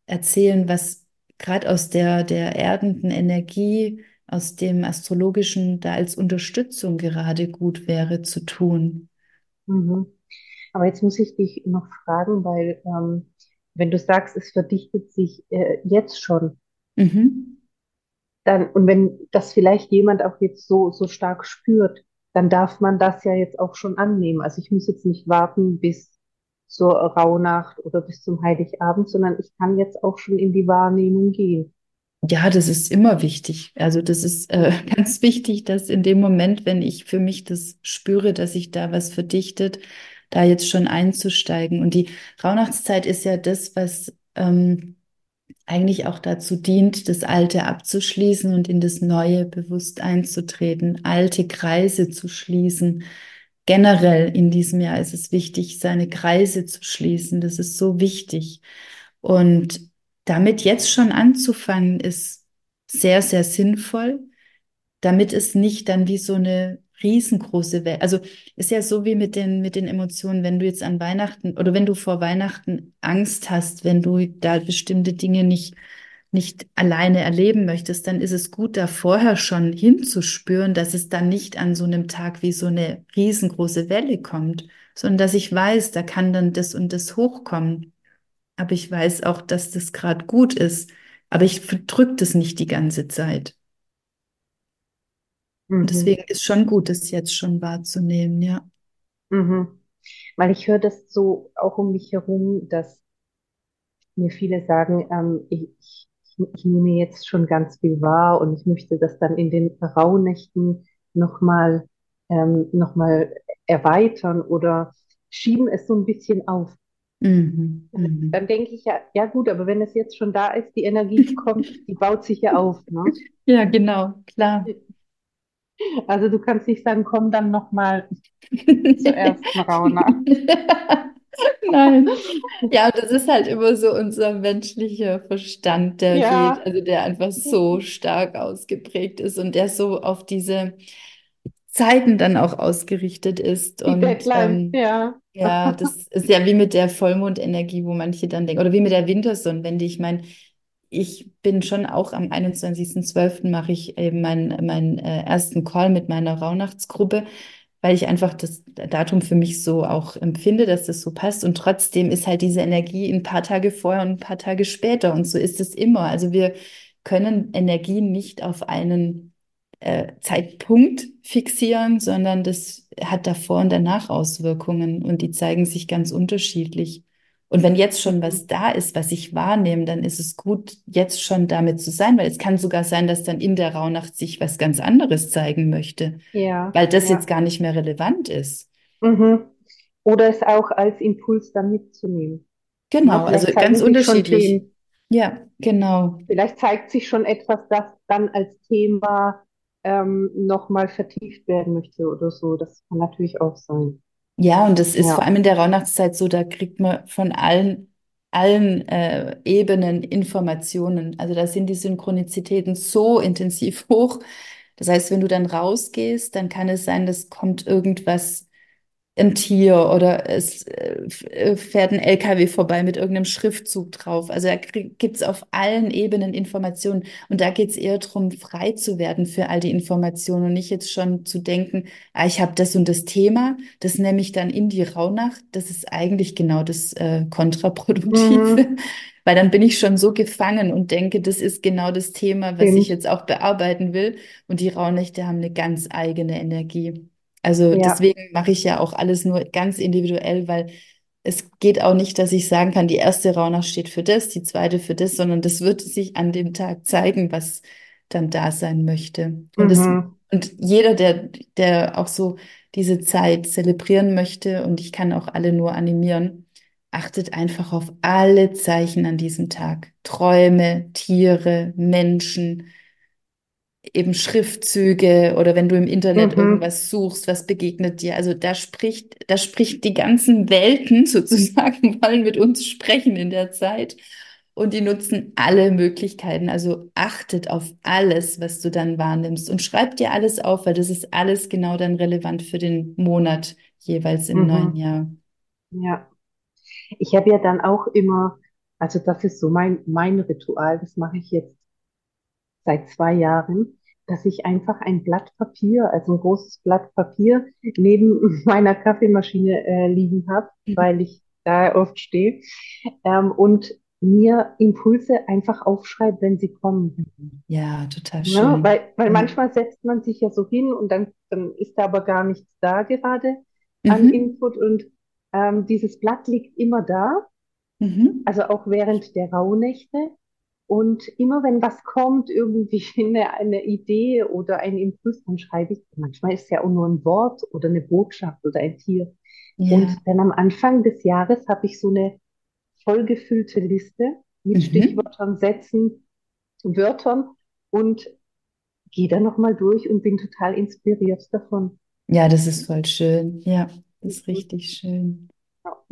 erzählen, was gerade aus der, der erdenden Energie, aus dem Astrologischen da als Unterstützung gerade gut wäre zu tun. mhm. Aber jetzt muss ich dich noch fragen, weil ähm, wenn du sagst, es verdichtet sich äh, jetzt schon, Mhm. dann, und wenn das vielleicht jemand auch jetzt so, so stark spürt, dann darf man das ja jetzt auch schon annehmen. Also ich muss jetzt nicht warten bis zur Rauhnacht oder bis zum Heiligabend, sondern ich kann jetzt auch schon in die Wahrnehmung gehen. Ja, das ist immer wichtig. Also das ist äh, ganz wichtig, dass in dem Moment, wenn ich für mich das spüre, dass sich da was verdichtet, da jetzt schon einzusteigen. Und die Rauhnachtszeit ist ja das, was ähm, eigentlich auch dazu dient, das Alte abzuschließen und in das Neue bewusst einzutreten, alte Kreise zu schließen. Generell in diesem Jahr ist es wichtig, seine Kreise zu schließen. Das ist so wichtig. Und damit jetzt schon anzufangen, ist sehr, sehr sinnvoll, damit es nicht dann wie so eine riesengroße Welt, also ist ja so wie mit den, mit den Emotionen, wenn du jetzt an Weihnachten oder wenn du vor Weihnachten Angst hast, wenn du da bestimmte Dinge nicht, nicht alleine erleben möchtest, dann ist es gut, da vorher schon hinzuspüren, dass es dann nicht an so einem Tag wie so eine riesengroße Welle kommt, sondern dass ich weiß, da kann dann das und das hochkommen. Aber ich weiß auch, dass das gerade gut ist. Aber ich drücke das nicht die ganze Zeit. Und Mhm. deswegen ist schon gut, das jetzt schon wahrzunehmen, ja. Mhm. Weil ich höre das so auch um mich herum, dass mir viele sagen, ähm, ich, ich, ich nehme jetzt schon ganz viel wahr und ich möchte das dann in den Rauhnächten nochmal ähm, noch mal erweitern oder schieben es so ein bisschen auf. Mhm. Mhm. Dann denke ich ja, ja gut, aber wenn es jetzt schon da ist, die Energie kommt, die baut sich ja auf, ne? Ja, genau, klar. Also du kannst nicht sagen, komm dann nochmal zur ersten Rauhnacht. Nein. Ja, das ist halt immer so unser menschlicher Verstand, der geht, Ja, also der einfach so stark ausgeprägt ist und der so auf diese Zeiten dann auch ausgerichtet ist. die Und Deadline, ähm, ja. ja, das ist ja wie mit der Vollmondenergie, wo manche dann denken, oder wie mit der Wintersonnenwende. Ich meine, ich bin schon auch am 21.12. mache ich eben meinen meinen äh, ersten Call mit meiner Rauhnachtsgruppe, weil ich einfach das Datum für mich so auch empfinde, dass das so passt. Und trotzdem ist halt diese Energie ein paar Tage vorher und ein paar Tage später. Und so ist es immer. Also wir können Energien nicht auf einen äh, Zeitpunkt fixieren, sondern das hat davor und danach Auswirkungen und die zeigen sich ganz unterschiedlich. Und wenn jetzt schon was da ist, was ich wahrnehme, dann ist es gut, jetzt schon damit zu sein, weil es kann sogar sein, dass dann in der Rauhnacht sich was ganz anderes zeigen möchte, Ja, weil das jetzt ja. gar nicht mehr relevant ist. Mhm. Oder es auch als Impuls dann mitzunehmen. Na, Genau, also vielleicht zeigen ganz unterschiedlich. Ja, genau. vielleicht zeigt sich schon etwas, das dann als Thema ähm, nochmal vertieft werden möchte oder so. Das kann natürlich auch sein. Ja, und das ist vor Ja. allem in der Rauhnachtszeit so, da kriegt man von allen, allen äh, Ebenen Informationen. Also da sind die Synchronizitäten so intensiv hoch. Das heißt, wenn du dann rausgehst, dann kann es sein, dass kommt irgendwas ein Tier oder es äh, äh, fährt ein LKW vorbei mit irgendeinem Schriftzug drauf. Also da gibt es auf allen Ebenen Informationen. Und da geht es eher darum, frei zu werden für all die Informationen und nicht jetzt schon zu denken, ah, ich habe das und das Thema, das nehme ich dann in die Rauhnacht. Das ist eigentlich genau das äh, Kontraproduktive. Mhm. Weil dann bin ich schon so gefangen und denke, das ist genau das Thema, was ich Stimmt. jetzt auch bearbeiten will. Und die Rauhnächte haben eine ganz eigene Energie. Also Ja. deswegen mache ich ja auch alles nur ganz individuell, weil es geht auch nicht, dass ich sagen kann, die erste Rauhnacht steht für das, die zweite für das, sondern das wird sich an dem Tag zeigen, was dann da sein möchte. Und das, Mhm. und jeder, der, der auch so diese Zeit zelebrieren möchte, und ich kann auch alle nur animieren, achtet einfach auf alle Zeichen an diesem Tag. Träume, Tiere, Menschen eben Schriftzüge oder wenn du im Internet Mhm. irgendwas suchst, was begegnet dir. Also da spricht, da spricht die ganzen Welten sozusagen, wollen mit uns sprechen in der Zeit. und die nutzen alle Möglichkeiten. Also achtet auf alles, was du dann wahrnimmst und schreib dir alles auf, weil das ist alles genau dann relevant für den Monat jeweils im mhm. neuen Jahr. Ja. Ich habe ja dann auch immer, also das ist so mein, mein Ritual, das mache ich jetzt seit zwei Jahren, dass ich einfach ein Blatt Papier, also ein großes Blatt Papier neben meiner Kaffeemaschine äh, liegen habe, mhm. weil ich da oft stehe ähm, und mir Impulse einfach aufschreibe, wenn sie kommen. Ja, total schön. Ja, weil weil mhm. manchmal setzt man sich ja so hin und dann, dann ist da aber gar nichts da gerade an mhm. Input und ähm, dieses Blatt liegt immer da, mhm. also auch während der Rauhnächte. Und immer wenn was kommt, irgendwie eine, eine Idee oder ein Impuls, dann schreibe ich, manchmal ist es ja auch nur ein Wort oder eine Botschaft oder ein Tier. Ja. Und dann am Anfang des Jahres habe ich so eine vollgefüllte Liste mit mhm. Stichwörtern, Sätzen, Wörtern und gehe da nochmal durch und bin total inspiriert davon. Ja, das ist voll schön. Ja, das ist richtig schön.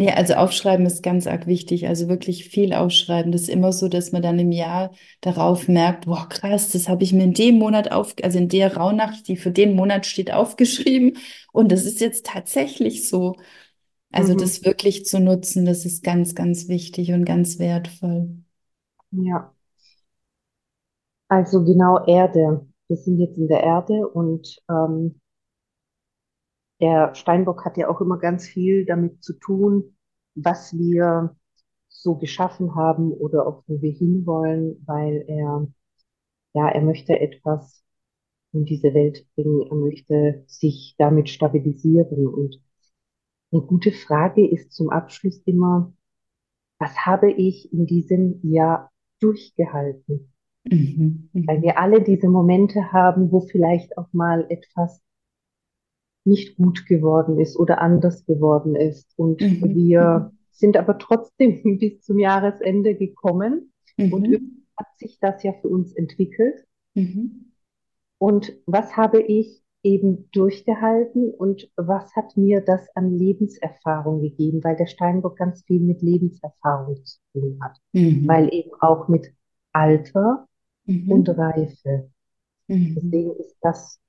Ja, also aufschreiben ist ganz arg wichtig. Also wirklich viel aufschreiben. Das ist immer so, dass man dann im Jahr darauf merkt, boah, krass, das habe ich mir in dem Monat auf, also in der Rauhnacht, die für den Monat steht, aufgeschrieben. Und das ist jetzt tatsächlich so. Also mhm. das wirklich zu nutzen, das ist ganz, ganz wichtig und ganz wertvoll. Ja. Also genau Erde. Wir sind jetzt in der Erde und ähm, der Steinbock hat ja auch immer ganz viel damit zu tun, was wir so geschaffen haben oder auf wo wir hinwollen, weil er, ja, er möchte etwas in diese Welt bringen, er möchte sich damit stabilisieren. Und eine gute Frage ist zum Abschluss immer, was habe ich in diesem Jahr durchgehalten? Mhm. Weil wir alle diese Momente haben, wo vielleicht auch mal etwas nicht gut geworden ist oder anders geworden ist. Und mhm. wir sind aber trotzdem bis zum Jahresende gekommen mhm. und hat sich das ja für uns entwickelt. Mhm. Und was habe ich eben durchgehalten und was hat mir das an Lebenserfahrung gegeben, weil der Steinbock ganz viel mit Lebenserfahrung zu tun hat, mhm. weil eben auch mit Alter mhm. und Reife. Mhm. Deswegen ist das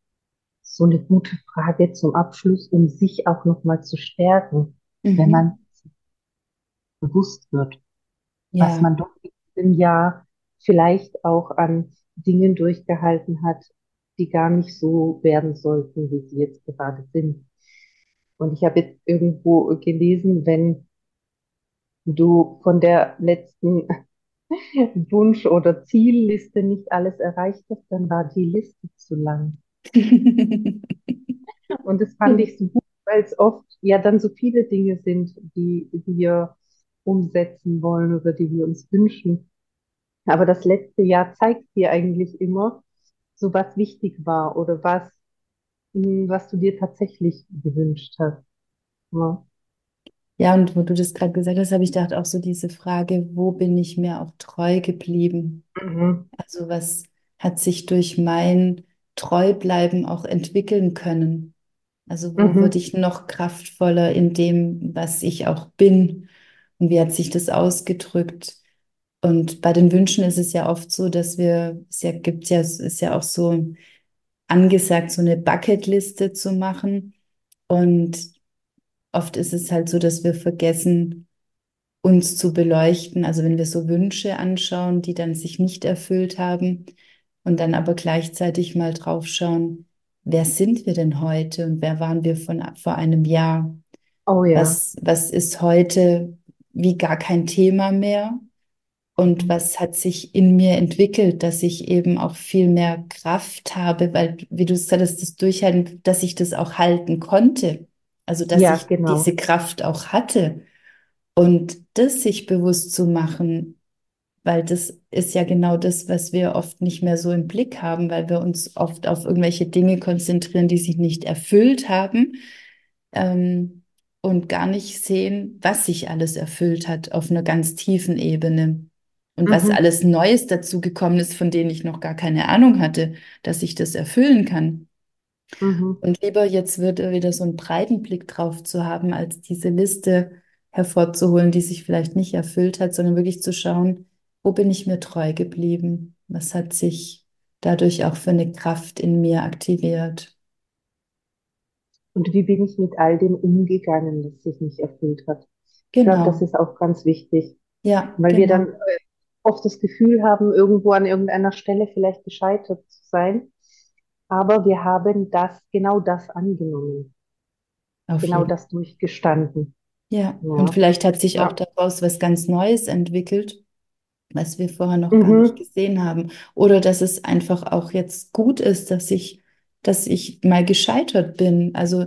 so eine gute Frage zum Abschluss, um sich auch nochmal zu stärken, mhm. wenn man bewusst wird, ja. was man doch im Jahr vielleicht auch an Dingen durchgehalten hat, die gar nicht so werden sollten, wie sie jetzt gerade sind. Und ich habe jetzt irgendwo gelesen, wenn du von der letzten Wunsch- oder Zielliste nicht alles erreicht hast, dann war die Liste zu lang. Und das fand ich so gut, weil es oft ja dann so viele Dinge sind, die wir umsetzen wollen oder die wir uns wünschen. Aber das letzte Jahr zeigt dir eigentlich immer, so was wichtig war oder was, hm, was du dir tatsächlich gewünscht hast. Ja. Ja, und wo du das gerade gesagt hast, habe ich gedacht auch so diese Frage, wo bin ich mir auch treu geblieben? Mhm. Also was hat sich durch mein Treubleiben auch entwickeln können? Also wo mhm. wurde ich noch kraftvoller in dem, was ich auch bin? Und wie hat sich das ausgedrückt? Und bei den Wünschen ist es ja oft so, dass wir, es ja gibt ja, es ist ja auch so angesagt, so eine Bucketliste zu machen. Und oft ist es halt so, dass wir vergessen, uns zu beleuchten. Also wenn wir so Wünsche anschauen, die dann sich nicht erfüllt haben und dann aber gleichzeitig mal draufschauen, wer sind wir denn heute und wer waren wir von, vor einem Jahr? Oh ja. Was, was ist heute wie gar kein Thema mehr? Und mhm. was hat sich in mir entwickelt, dass ich eben auch viel mehr Kraft habe, weil, wie du sagst, das Durchhalten, dass ich das auch halten konnte. Also, dass ja, ich genau. diese Kraft auch hatte. Und das sich bewusst zu machen, weil das ist ja genau das, was wir oft nicht mehr so im Blick haben, weil wir uns oft auf irgendwelche Dinge konzentrieren, die sich nicht erfüllt haben ähm, und gar nicht sehen, was sich alles erfüllt hat auf einer ganz tiefen Ebene und mhm. was alles Neues dazu gekommen ist, von denen ich noch gar keine Ahnung hatte, dass ich das erfüllen kann. Mhm. Und lieber jetzt wird wieder so einen breiten Blick drauf zu haben, als diese Liste hervorzuholen, die sich vielleicht nicht erfüllt hat, sondern wirklich zu schauen, wo bin ich mir treu geblieben? Was hat sich dadurch auch für eine Kraft in mir aktiviert? Und wie bin ich mit all dem umgegangen, das sich nicht erfüllt hat? Ich glaube, das Genau, ist auch ganz wichtig, ja, weil wir dann genau. äh, oft das Gefühl haben, irgendwo an irgendeiner Stelle vielleicht gescheitert zu sein. Aber wir haben das, genau das angenommen, Auf genau jeden das durchgestanden. Ja, und Ja, vielleicht hat sich auch ja. daraus was ganz Neues entwickelt, was wir vorher noch gar nicht Mhm. gesehen haben. Oder dass es einfach auch jetzt gut ist, dass ich, dass ich mal gescheitert bin. Also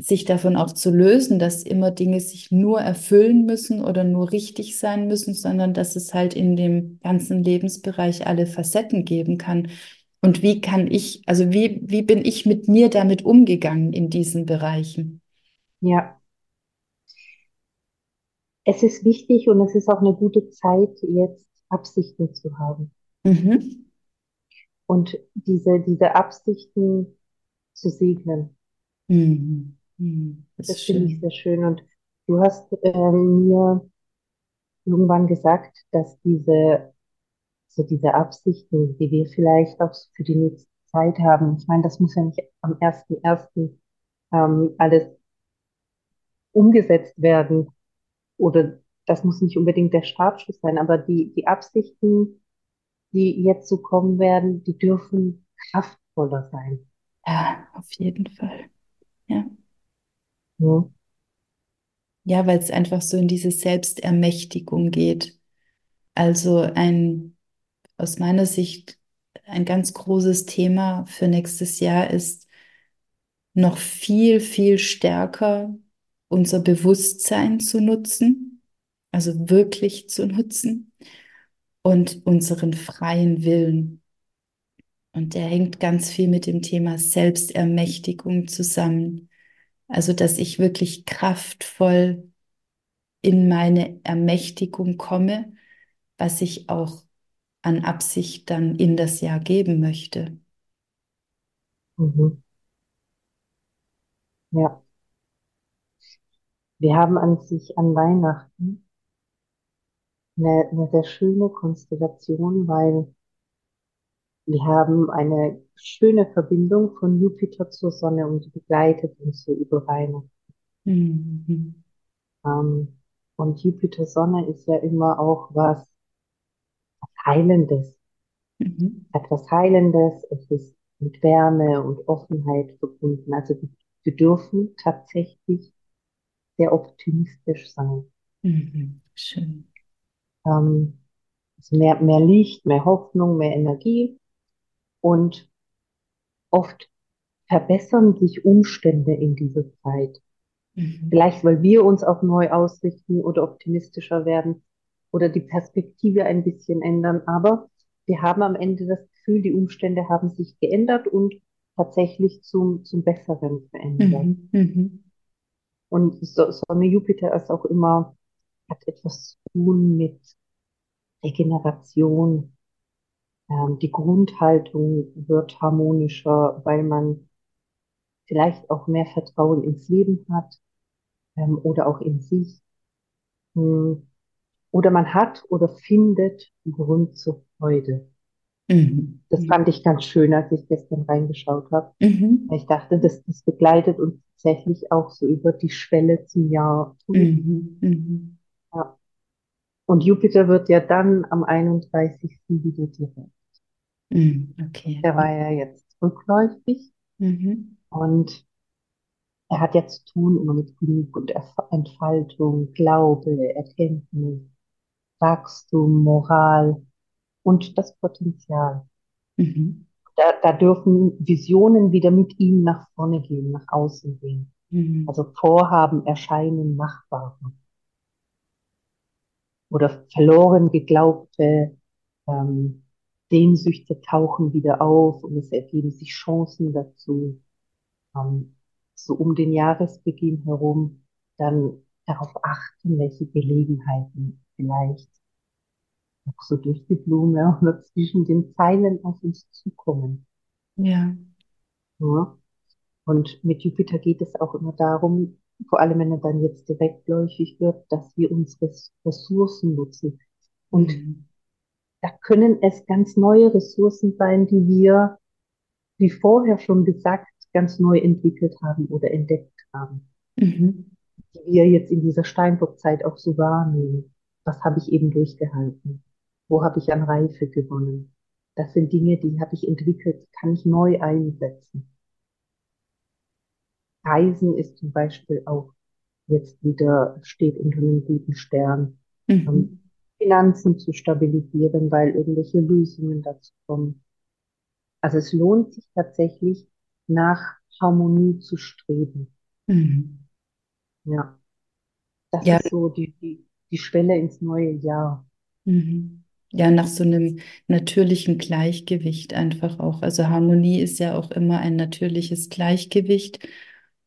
sich davon auch zu lösen, dass immer Dinge sich nur erfüllen müssen oder nur richtig sein müssen, sondern dass es halt in dem ganzen Lebensbereich alle Facetten geben kann. Und wie kann ich, also wie, wie bin ich mit mir damit umgegangen in diesen Bereichen? Ja, es ist wichtig und es ist auch eine gute Zeit, jetzt Absichten zu haben Mhm. und diese, diese Absichten zu segnen. Mhm. Mhm. Das Das finde ich sehr schön. Und du hast ähm, mir irgendwann gesagt, dass diese, so diese Absichten, die wir vielleicht auch für die nächste Zeit haben, ich meine, das muss ja nicht am ersten ersten Ähm, alles umgesetzt werden oder das muss nicht unbedingt der Startschuss sein, aber die, die Absichten, die jetzt so kommen werden, die dürfen kraftvoller sein. Ja, auf jeden Fall. Ja. Ja. Ja, weil es einfach so in diese Selbstermächtigung geht. Also ein, aus meiner Sicht, ein ganz großes Thema für nächstes Jahr ist, noch viel, viel stärker unser Bewusstsein zu nutzen, also wirklich zu nutzen und unseren freien Willen. Und der hängt ganz viel mit dem Thema Selbstermächtigung zusammen. Also, dass ich wirklich kraftvoll in meine Ermächtigung komme, was ich auch an Absicht dann in das Jahr geben möchte. Mhm. Ja. Wir haben an sich an Weihnachten eine, eine sehr schöne Konstellation, weil wir haben eine schöne Verbindung von Jupiter zur Sonne und die begleitet uns so über Weihnachten. Mhm. Ähm, und Jupiter Sonne ist ja immer auch was Heilendes. Mhm. Etwas Heilendes, es ist mit Wärme und Offenheit verbunden. Also wir dürfen tatsächlich sehr optimistisch sein. Mhm. Schön. Ähm, also mehr, mehr Licht, mehr Hoffnung, mehr Energie und oft verbessern sich Umstände in dieser Zeit. Mhm. Vielleicht, weil wir uns auch neu ausrichten oder optimistischer werden oder die Perspektive ein bisschen ändern. Aber wir haben am Ende das Gefühl, die Umstände haben sich geändert und tatsächlich zum, zum Besseren verändert. Mhm. Mhm. Und so, Sonne Jupiter ist auch immer, hat etwas zu tun mit Regeneration. Ähm, die Grundhaltung wird harmonischer, weil man vielleicht auch mehr Vertrauen ins Leben hat, ähm, oder auch in sich. Hm. Oder man hat oder findet Grund zur Freude. Mhm. Das fand ich ganz schön, als ich gestern reingeschaut habe. Mhm. Ich dachte, das, das begleitet uns tatsächlich auch so über die Schwelle zum Jahr. Mhm. Mhm. Ja. Und Jupiter wird ja dann am 31. wieder direkt. Mhm. Okay. Der war ja jetzt rückläufig Mhm. und er hat ja zu tun immer mit Glück und Entfaltung, Glaube, Erkenntnis, Wachstum, Moral und das Potenzial. Mhm. Da, da dürfen Visionen wieder mit ihm nach vorne gehen, nach außen gehen. Mhm. Also Vorhaben erscheinen machbar. Oder verloren geglaubte ähm, Sehnsüchte tauchen wieder auf und es ergeben sich Chancen dazu. Ähm, so um den Jahresbeginn herum dann darauf achten, welche Gelegenheiten vielleicht noch so durch die Blume oder zwischen den Zeilen auf uns zukommen. Ja. Ja. Und mit Jupiter geht es auch immer darum, vor allem wenn er dann jetzt direktläufig wird, dass wir unsere Ressourcen nutzen. Und Mhm. da können es ganz neue Ressourcen sein, die wir, wie vorher schon gesagt, ganz neu entwickelt haben oder entdeckt haben, mhm. die wir jetzt in dieser Steinbockzeit auch so wahrnehmen. Was habe ich eben durchgehalten? Wo habe ich an Reife gewonnen? Das sind Dinge, die habe ich entwickelt, kann ich neu einsetzen. Reisen ist zum Beispiel auch jetzt wieder, steht unter einem guten Stern. Mhm. Um Finanzen zu stabilisieren, weil irgendwelche Lösungen dazu kommen. Also es lohnt sich tatsächlich, nach Harmonie zu streben. Mhm. Ja. Das ja. ist so die, die, die Schwelle ins neue Jahr. Mhm ja, nach so einem natürlichen Gleichgewicht einfach auch. Also Harmonie ist ja auch immer ein natürliches Gleichgewicht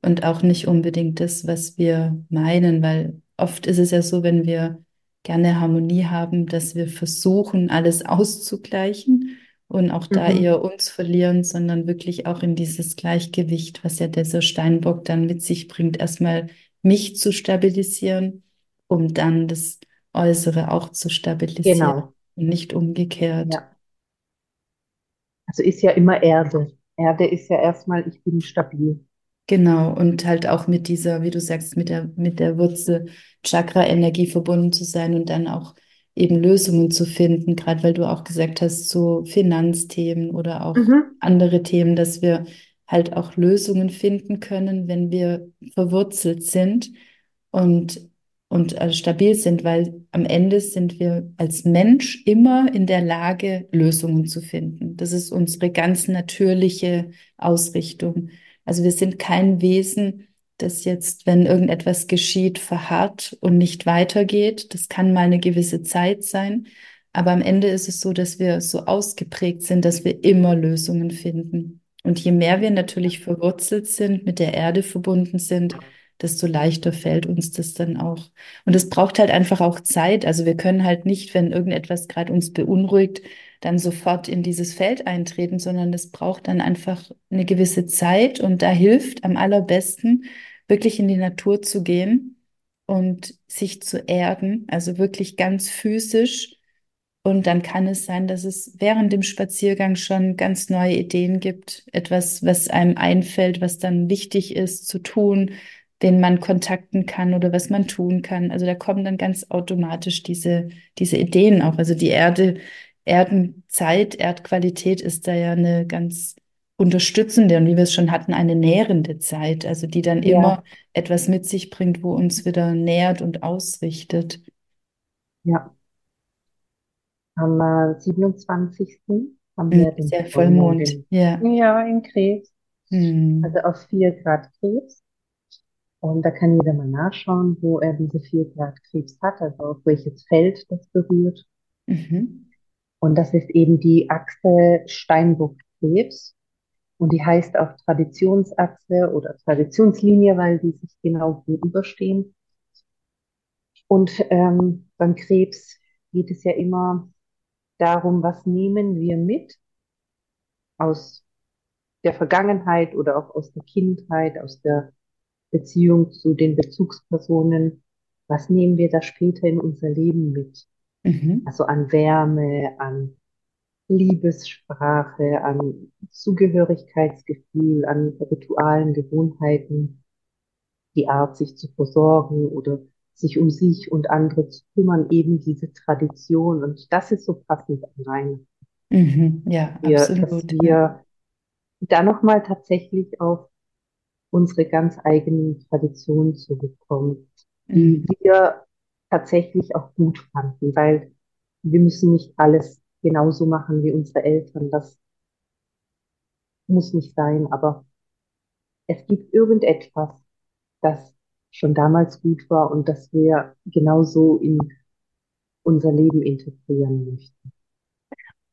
und auch nicht unbedingt das, was wir meinen, weil oft ist es ja so, wenn wir gerne Harmonie haben, dass wir versuchen, alles auszugleichen und auch da mhm. eher uns verlieren, sondern wirklich auch in dieses Gleichgewicht, was ja dieser Steinbock dann mit sich bringt, erstmal mich zu stabilisieren, um dann das Äußere auch zu stabilisieren. Genau nicht umgekehrt. Ja. Also ist ja immer Erde. Erde ist ja erstmal, ich bin stabil. Genau, und halt auch mit dieser, wie du sagst, mit der, mit der Wurzel Chakra-Energie verbunden zu sein und dann auch eben Lösungen zu finden, gerade weil du auch gesagt hast, so Finanzthemen oder auch mhm. andere Themen, dass wir halt auch Lösungen finden können, wenn wir verwurzelt sind. Und und äh, stabil sind, weil am Ende sind wir als Mensch immer in der Lage, Lösungen zu finden. Das ist unsere ganz natürliche Ausrichtung. Also wir sind kein Wesen, das jetzt, wenn irgendetwas geschieht, verharrt und nicht weitergeht. Das kann mal eine gewisse Zeit sein. Aber am Ende ist es so, dass wir so ausgeprägt sind, dass wir immer Lösungen finden. Und je mehr wir natürlich verwurzelt sind, mit der Erde verbunden sind, desto leichter fällt uns das dann auch. Und es braucht halt einfach auch Zeit. Also wir können halt nicht, wenn irgendetwas gerade uns beunruhigt, dann sofort in dieses Feld eintreten, sondern es braucht dann einfach eine gewisse Zeit. Und da hilft am allerbesten, wirklich in die Natur zu gehen und sich zu erden, also wirklich ganz physisch. Und dann kann es sein, dass es während dem Spaziergang schon ganz neue Ideen gibt, etwas, was einem einfällt, was dann wichtig ist zu tun, wen man kontakten kann oder was man tun kann. Also da kommen dann ganz automatisch diese, diese Ideen auch. Also die Erde, Erdenzeit, Erdqualität ist da ja eine ganz unterstützende und wie wir es schon hatten, eine nährende Zeit, also die dann ja. immer etwas mit sich bringt, wo uns wieder nährt und ausrichtet. Ja. Am äh, 27. haben wir hm, den Vollmond. Ja. ja, in Krebs. Hm. Also auf 4 Grad Krebs. Und da kann jeder mal nachschauen, wo er diese 4 Grad Krebs hat, also auf welches Feld das berührt. Mhm. Und das ist eben die Achse Steinbock-Krebs. Und die heißt auch Traditionsachse oder Traditionslinie, weil die sich genau gegenüberstehen. Und ähm, beim Krebs geht es ja immer darum, was nehmen wir mit aus der Vergangenheit oder auch aus der Kindheit, aus der Beziehung zu den Bezugspersonen, was nehmen wir da später in unser Leben mit? Mhm. Also an Wärme, an Liebessprache, an Zugehörigkeitsgefühl, an Ritualen, Gewohnheiten, die Art, sich zu versorgen oder sich um sich und andere zu kümmern, eben diese Tradition. Und das ist so passend an rein. Mhm, ja, wir, absolut. Dass wir da nochmal tatsächlich auf unsere ganz eigenen Traditionen zurückkommen, die mhm. wir tatsächlich auch gut fanden, weil wir müssen nicht alles genauso machen wie unsere Eltern. Das muss nicht sein, aber es gibt irgendetwas, das schon damals gut war und das wir genauso in unser Leben integrieren möchten.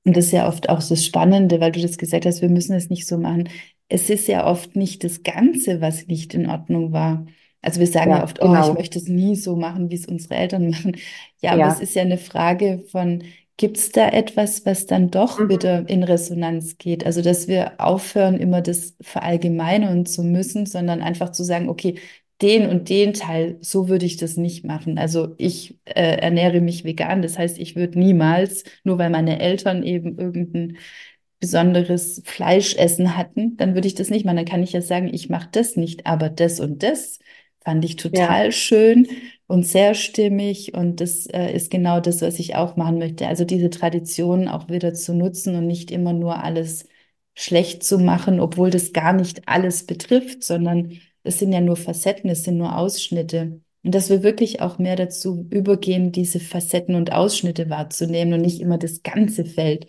Und das ist ja oft auch das Spannende, weil du das gesagt hast, wir müssen es nicht so machen es ist ja oft nicht das Ganze, was nicht in Ordnung war. Also wir sagen ja, ja oft, genau. oh, ich genau. möchte es nie so machen, wie es unsere Eltern machen. Ja, ja. aber es ist ja eine Frage von, gibt es da etwas, was dann doch mhm. wieder in Resonanz geht? Also dass wir aufhören, immer das verallgemeinern zu müssen, sondern einfach zu sagen, okay, den und den Teil, so würde ich das nicht machen. Also ich äh, ernähre mich vegan, das heißt, ich würde niemals, nur weil meine Eltern eben irgendein besonderes Fleischessen hatten, dann würde ich das nicht machen. Dann kann ich ja sagen, ich mache das nicht, aber das und das fand ich total ja. schön und sehr stimmig und das äh, ist genau das, was ich auch machen möchte. Also diese Traditionen auch wieder zu nutzen und nicht immer nur alles schlecht zu machen, obwohl das gar nicht alles betrifft, sondern es sind ja nur Facetten, es sind nur Ausschnitte. Und dass wir wirklich auch mehr dazu übergehen, diese Facetten und Ausschnitte wahrzunehmen und nicht immer das ganze Feld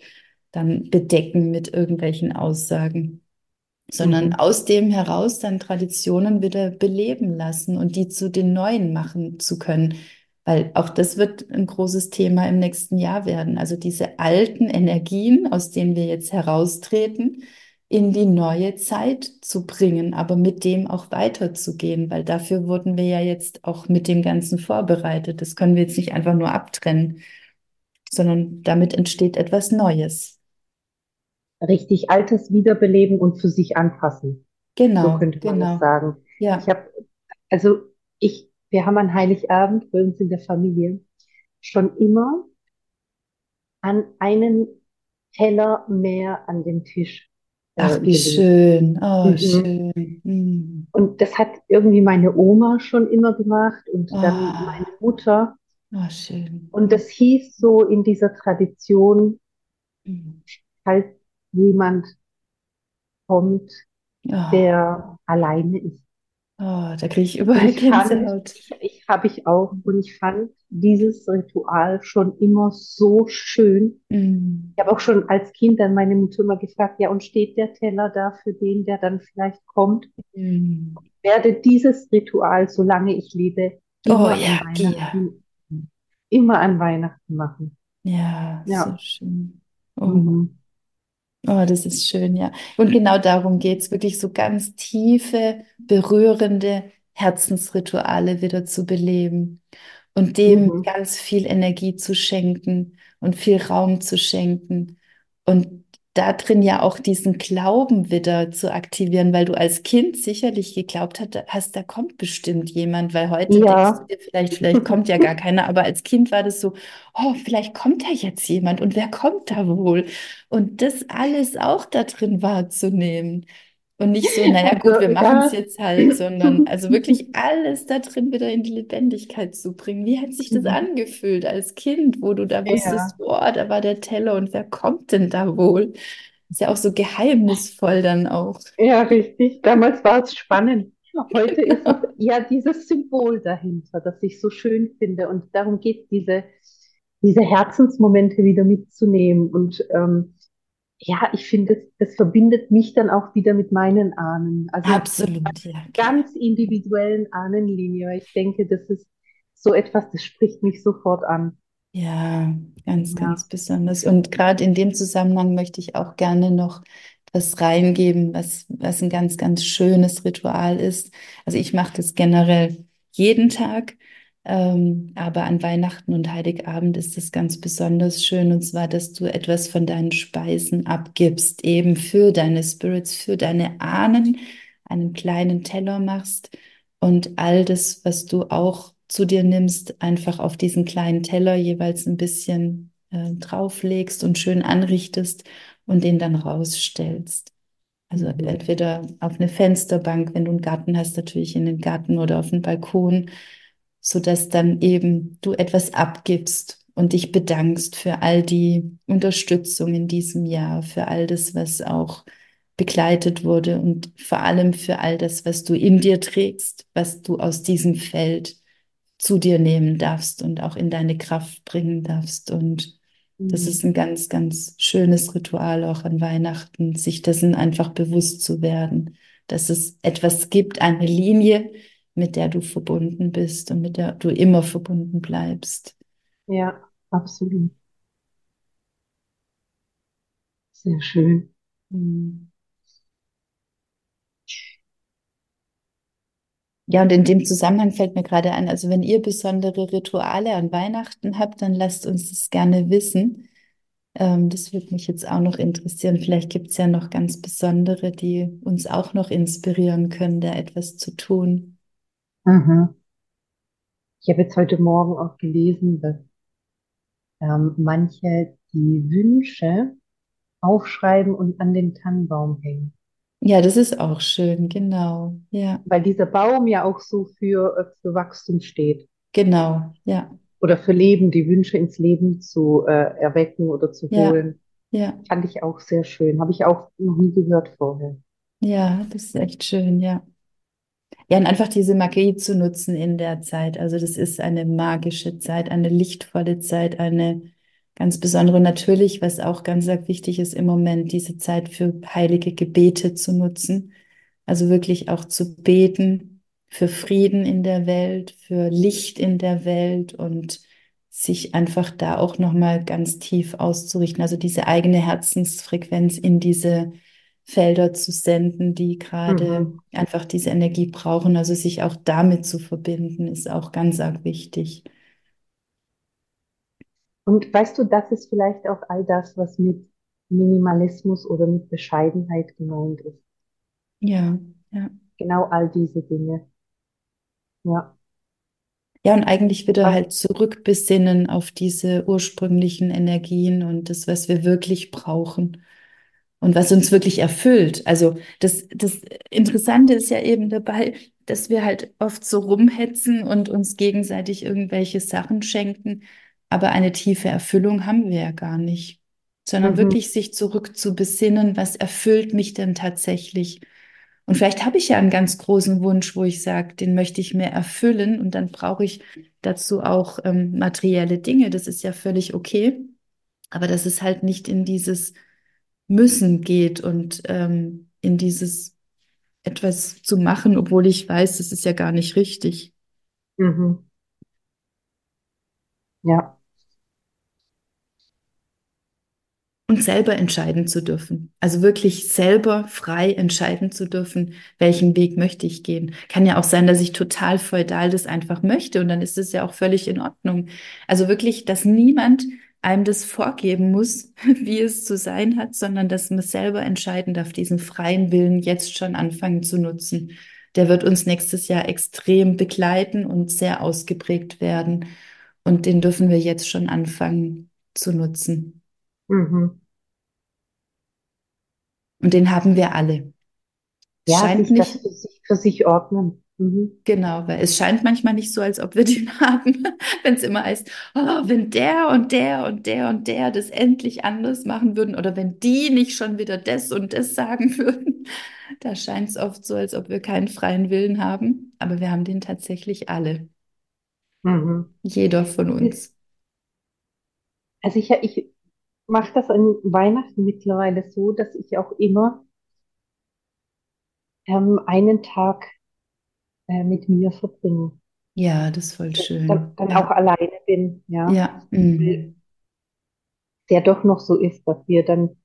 dann bedecken mit irgendwelchen Aussagen, sondern mhm. aus dem heraus dann Traditionen wieder beleben lassen und die zu den neuen machen zu können. Weil auch das wird ein großes Thema im nächsten Jahr werden. Also diese alten Energien, aus denen wir jetzt heraustreten, in die neue Zeit zu bringen, aber mit dem auch weiterzugehen, weil dafür wurden wir ja jetzt auch mit dem Ganzen vorbereitet. Das können wir jetzt nicht einfach nur abtrennen, sondern damit entsteht etwas Neues. Richtig Altes wiederbeleben und für sich anpassen. Genau. So könnte man genau. das sagen. Ja. Ich habe, also ich, wir haben an Heiligabend bei uns in der Familie schon immer an einen Teller mehr an dem Tisch Ach, wie schön. Oh, mhm. schön. Mhm. Und das hat irgendwie meine Oma schon immer gemacht und oh. dann ah. meine Mutter. Oh, schön. Und das hieß so in dieser Tradition, mhm. falls jemand kommt, oh. der alleine ist. Oh, da kriege ich überall Gänsehaut. Ich, ich habe ich auch und ich fand dieses Ritual schon immer so schön. Mm. Ich habe auch schon als Kind dann meine Mutter immer gefragt, ja, und steht der Teller da für den, der dann vielleicht kommt? Mm. Ich werde dieses Ritual, solange ich lebe, immer, oh, ja, an Weihnachten, ja. immer an Weihnachten machen. Ja, ja. so schön. Oh. Mhm. Oh, das ist schön, ja. Und genau darum geht es, wirklich so ganz tiefe, berührende Herzensrituale wieder zu beleben und dem mhm. ganz viel Energie zu schenken und viel Raum zu schenken und da drin ja auch diesen Glauben wieder zu aktivieren, weil du als Kind sicherlich geglaubt hast, da kommt bestimmt jemand, weil heute ja. denkst du dir vielleicht, vielleicht kommt ja gar keiner, aber als Kind war das so, oh, vielleicht kommt da jetzt jemand und wer kommt da wohl? Und das alles auch da drin wahrzunehmen. Und nicht so, naja, gut, wir machen es jetzt halt, sondern also wirklich alles da drin wieder in die Lebendigkeit zu bringen. Wie hat sich das mhm. angefühlt als Kind, wo du da wusstest, ja. boah, da war der Teller und wer kommt denn da wohl? Ist ja auch so geheimnisvoll dann auch. Ja, richtig. Damals war es spannend. Heute ist es ja dieses Symbol dahinter, das ich so schön finde. Und darum geht es, diese, diese Herzensmomente wieder mitzunehmen und ähm, ja, ich finde, das, das verbindet mich dann auch wieder mit meinen Ahnen. Also Absolut, ja. Ganz individuellen Ahnenlinie. Ich denke, das ist so etwas, das spricht mich sofort an. Ja, ganz, ja. ganz besonders. Und gerade in dem Zusammenhang möchte ich auch gerne noch was reingeben, was, was ein ganz, ganz schönes Ritual ist. Also ich mache das generell jeden Tag. Ähm, aber an Weihnachten und Heiligabend ist es ganz besonders schön, und zwar, dass du etwas von deinen Speisen abgibst, eben für deine Spirits, für deine Ahnen, einen kleinen Teller machst und all das, was du auch zu dir nimmst, einfach auf diesen kleinen Teller jeweils ein bisschen äh, drauflegst und schön anrichtest und den dann rausstellst. Also entweder auf eine Fensterbank, wenn du einen Garten hast, natürlich in den Garten oder auf den Balkon so dass dann eben du etwas abgibst und dich bedankst für all die Unterstützung in diesem Jahr, für all das, was auch begleitet wurde und vor allem für all das, was du in dir trägst, was du aus diesem Feld zu dir nehmen darfst und auch in deine Kraft bringen darfst. Und das mhm. ist ein ganz, ganz schönes Ritual auch an Weihnachten, sich dessen einfach bewusst zu werden, dass es etwas gibt, eine Linie, mit der du verbunden bist und mit der du immer verbunden bleibst. Ja, absolut. Sehr schön. Hm. Ja, und in dem Zusammenhang fällt mir gerade ein, also wenn ihr besondere Rituale an Weihnachten habt, dann lasst uns das gerne wissen. Ähm, das würde mich jetzt auch noch interessieren. Vielleicht gibt es ja noch ganz besondere, die uns auch noch inspirieren können, da etwas zu tun. Mhm. Ich habe jetzt heute Morgen auch gelesen, dass ähm, manche die Wünsche aufschreiben und an den Tannenbaum hängen. Ja, das ist auch schön, genau. Ja, Weil dieser Baum ja auch so für, äh, für Wachstum steht. genau. Ja, Oder für Leben, die Wünsche ins Leben zu äh, erwecken oder zu ja, holen. ja, Fand ich auch sehr schön. Habe ich auch noch nie gehört vorher. ja, das ist echt schön, ja. Ja, und einfach diese Magie zu nutzen in der Zeit. Also das ist eine magische Zeit, eine lichtvolle Zeit, eine ganz besondere. Natürlich, was auch ganz wichtig ist im Moment, diese Zeit für heilige Gebete zu nutzen. Also wirklich auch zu beten für Frieden in der Welt, für Licht in der Welt und sich einfach da auch nochmal ganz tief auszurichten. Also diese eigene Herzensfrequenz in diese Felder zu senden, die gerade Mhm. einfach diese Energie brauchen. Also sich auch damit zu verbinden, ist auch ganz arg wichtig. Und weißt du, das ist vielleicht auch all das, was mit Minimalismus oder mit Bescheidenheit gemeint ist. Ja, ja. Genau all diese Dinge. Ja. Ja, und eigentlich wieder halt zurückbesinnen auf diese ursprünglichen Energien und das, was wir wirklich brauchen und was uns wirklich erfüllt. Also das, das Interessante ist ja eben dabei, dass wir halt oft so rumhetzen und uns gegenseitig irgendwelche Sachen schenken, aber eine tiefe Erfüllung haben wir ja gar nicht, sondern Mhm. wirklich sich zurück zu besinnen, was erfüllt mich denn tatsächlich? Und vielleicht habe ich ja einen ganz großen Wunsch, wo ich sage, den möchte ich mir erfüllen und dann brauche ich dazu auch ähm, materielle Dinge. Das ist ja völlig okay, aber dass es halt nicht in dieses Müssen geht und ähm, in dieses etwas zu machen, obwohl ich weiß, das ist ja gar nicht richtig. Mhm. Ja. Und selber entscheiden zu dürfen. Also wirklich selber frei entscheiden zu dürfen, welchen Weg möchte ich gehen. Kann ja auch sein, dass ich total feudal das einfach möchte und dann ist es ja auch völlig in Ordnung. Also wirklich, dass niemand einem das vorgeben muss, wie es zu sein hat, sondern dass man selber entscheiden darf, diesen freien Willen jetzt schon anfangen zu nutzen. Der wird uns nächstes Jahr extrem begleiten und sehr ausgeprägt werden. Und den dürfen wir jetzt schon anfangen zu nutzen. Mhm. Und den haben wir alle. Ja, scheint sich nicht, für sich ordnen. Mhm. genau, weil es scheint manchmal nicht so, als ob wir den haben, wenn es immer heißt, oh, wenn der und der und der und der das endlich anders machen würden oder wenn die nicht schon wieder das und das sagen würden. Da scheint es oft so, als ob wir keinen freien Willen haben, aber wir haben den tatsächlich alle. Mhm. Jeder von uns. also ich, ich mache das an Weihnachten mittlerweile so, dass ich auch immer ähm, einen Tag äh, mit mir verbringe. Ja, das ist voll Dann, schön. dann auch Ja, alleine bin, ja. ja, mhm. der doch noch so ist, dass wir dann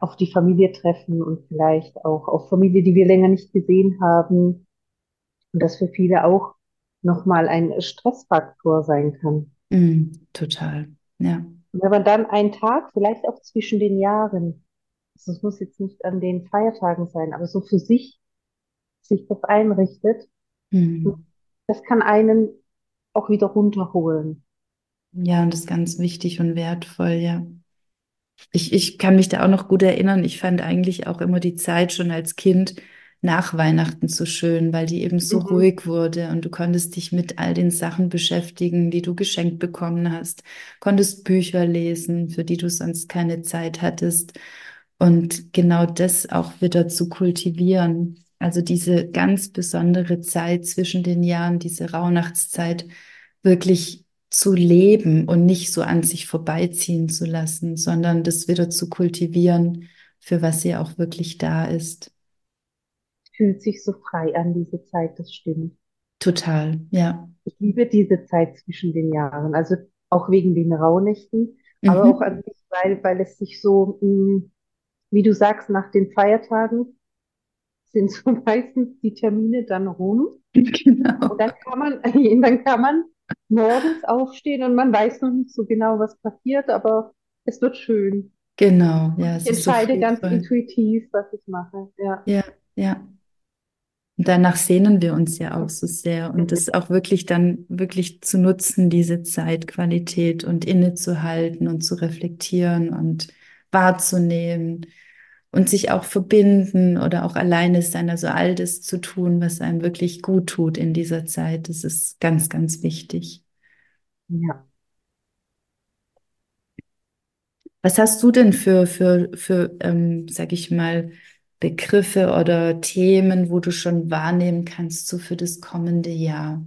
auf die Familie treffen und vielleicht auch auf Familie, die wir länger nicht gesehen haben. Und das für viele auch nochmal ein Stressfaktor sein kann. Mhm. Total. Ja. Und wenn man dann einen Tag, vielleicht auch zwischen den Jahren, also es muss jetzt nicht an den Feiertagen sein, aber so für sich, sich das einrichtet, Mhm. das kann einen auch wieder runterholen. Ja, und das ist ganz wichtig und wertvoll, ja. Ich, ich kann mich da auch noch gut erinnern. Ich fand eigentlich auch immer die Zeit schon als Kind nach Weihnachten so schön, weil die eben so Mhm. ruhig wurde und du konntest dich mit all den Sachen beschäftigen, die du geschenkt bekommen hast, konntest Bücher lesen, für die du sonst keine Zeit hattest. Und genau das auch wieder zu kultivieren. Also diese ganz besondere Zeit zwischen den Jahren, diese Rauhnachtszeit, wirklich zu leben und nicht so an sich vorbeiziehen zu lassen, sondern das wieder zu kultivieren, für was sie auch wirklich da ist. Fühlt sich so frei an, diese Zeit, das stimmt. Total, ja. Ich liebe diese Zeit zwischen den Jahren, also auch wegen den Rauhnächten, aber auch Mhm. an sich, weil, weil es sich so, mh, wie du sagst, nach den Feiertagen sind so meistens die Termine dann rum und Genau, dann kann man, dann kann man morgens aufstehen und man weiß noch nicht so genau, was passiert, aber es wird schön. genau, Und ja, ich es ist so entscheide ganz intuitiv, was ich mache. Ja. Ja, ja. Und danach sehnen wir uns ja auch so sehr. Und das auch wirklich dann wirklich zu nutzen, diese Zeitqualität und innezuhalten und zu reflektieren und wahrzunehmen und sich auch verbinden oder auch alleine sein, also all das zu tun, was einem wirklich gut tut in dieser Zeit. Das ist ganz, ganz wichtig. Ja. Was hast du denn für, für, für ähm, sag ich mal, Begriffe oder Themen, wo du schon wahrnehmen kannst, so für das kommende Jahr?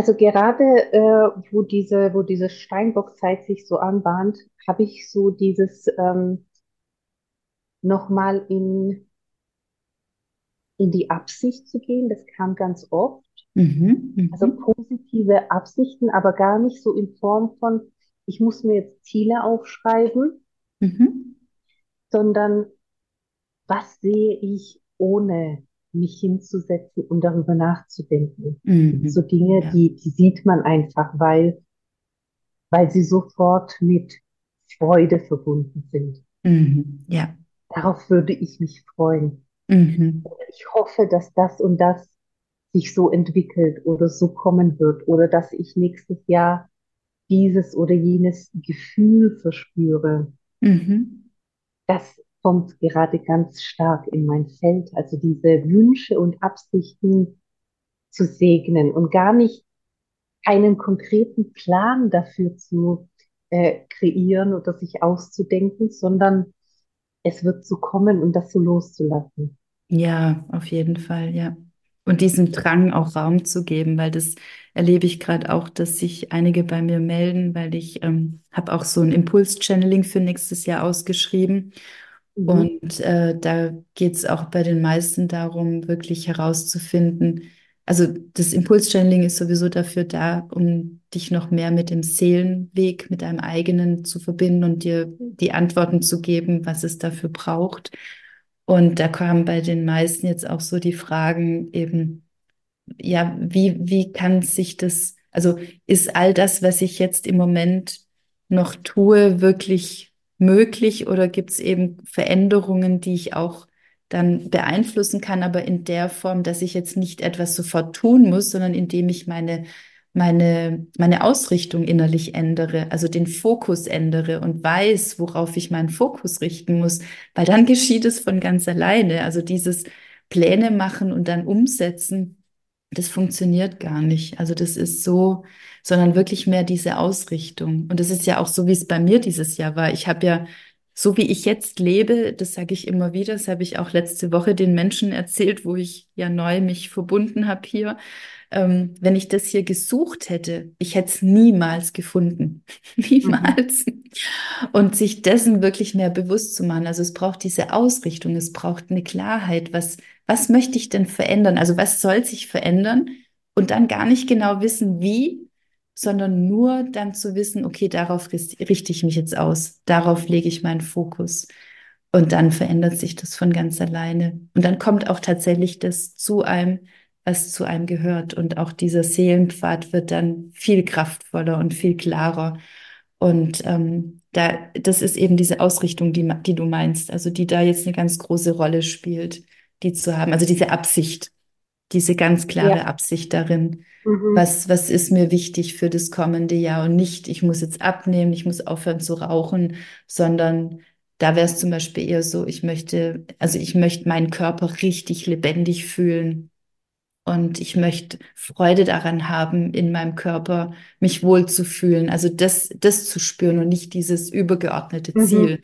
Also gerade äh, wo diese, wo diese Steinbock-Zeit sich so anbahnt, habe ich so dieses ähm, nochmal in, in die Absicht zu gehen. Das kam ganz oft. Mhm, Also mhm, positive Absichten, aber gar nicht so in Form von, ich muss mir jetzt Ziele aufschreiben, mhm, sondern was sehe ich, ohne mich hinzusetzen und darüber nachzudenken. So mhm. Dinge, Ja, die, die sieht man einfach, weil, weil sie sofort mit Freude verbunden sind. mhm. Ja, Darauf würde ich mich freuen. mhm, Ich hoffe, dass das und das sich so entwickelt oder so kommen wird oder dass ich nächstes Jahr dieses oder jenes Gefühl verspüre. mhm. Das kommt gerade ganz stark in mein Feld. Also diese Wünsche und Absichten zu segnen und gar nicht einen konkreten Plan dafür zu äh, kreieren oder sich auszudenken, sondern es wird so kommen und das so loszulassen. Ja, auf jeden Fall, ja. Und diesem Drang auch Raum zu geben, weil das erlebe ich gerade auch, dass sich einige bei mir melden, weil ich ähm, habe auch so ein Impuls-Channeling für nächstes Jahr ausgeschrieben. Mhm. Und äh, da geht es auch bei den meisten darum, wirklich herauszufinden. Also das Impulschanneling ist sowieso dafür da, um dich noch mehr mit dem Seelenweg, mit deinem eigenen zu verbinden und dir die Antworten zu geben, was es dafür braucht. Und da kamen bei den meisten jetzt auch so die Fragen eben, ja, wie, wie kann sich das, also ist all das, was ich jetzt im Moment noch tue, wirklich möglich oder gibt es eben Veränderungen, die ich auch dann beeinflussen kann, aber in der Form, dass ich jetzt nicht etwas sofort tun muss, sondern indem ich meine, meine, meine Ausrichtung innerlich ändere, also den Fokus ändere und weiß, worauf ich meinen Fokus richten muss, weil dann geschieht es von ganz alleine. Also dieses Pläne machen und dann umsetzen das funktioniert gar nicht. Also das ist so, sondern wirklich mehr diese Ausrichtung. Und das ist ja auch so, wie es bei mir dieses Jahr war. Ich habe ja, so wie ich jetzt lebe, das sage ich immer wieder, das habe ich auch letzte Woche den Menschen erzählt, wo ich ja neu mich verbunden habe hier. Ähm, wenn ich das hier gesucht hätte, ich hätte es niemals gefunden. Mhm. Niemals. Und sich dessen wirklich mehr bewusst zu machen. Also es braucht diese Ausrichtung, es braucht eine Klarheit, was, was möchte ich denn verändern? Also was soll sich verändern? Und dann gar nicht genau wissen, wie, sondern nur dann zu wissen, okay, darauf richte ich mich jetzt aus, darauf lege ich meinen Fokus. Und dann verändert sich das von ganz alleine. Und dann kommt auch tatsächlich das zu einem, was zu einem gehört. Und auch dieser Seelenpfad wird dann viel kraftvoller und viel klarer. Und ähm, da, das ist eben diese Ausrichtung, die, die du meinst, also die da jetzt eine ganz große Rolle spielt, die zu haben. Also diese Absicht, diese ganz klare Ja. Absicht darin. Mhm. Was, was ist mir wichtig für das kommende Jahr und nicht, ich muss jetzt abnehmen, ich muss aufhören zu rauchen, sondern da wäre es zum Beispiel eher so, ich möchte, also ich möchte meinen Körper richtig lebendig fühlen. Und ich möchte Freude daran haben, in meinem Körper mich wohlzufühlen. Also das, das zu spüren und nicht dieses übergeordnete Mhm. Ziel,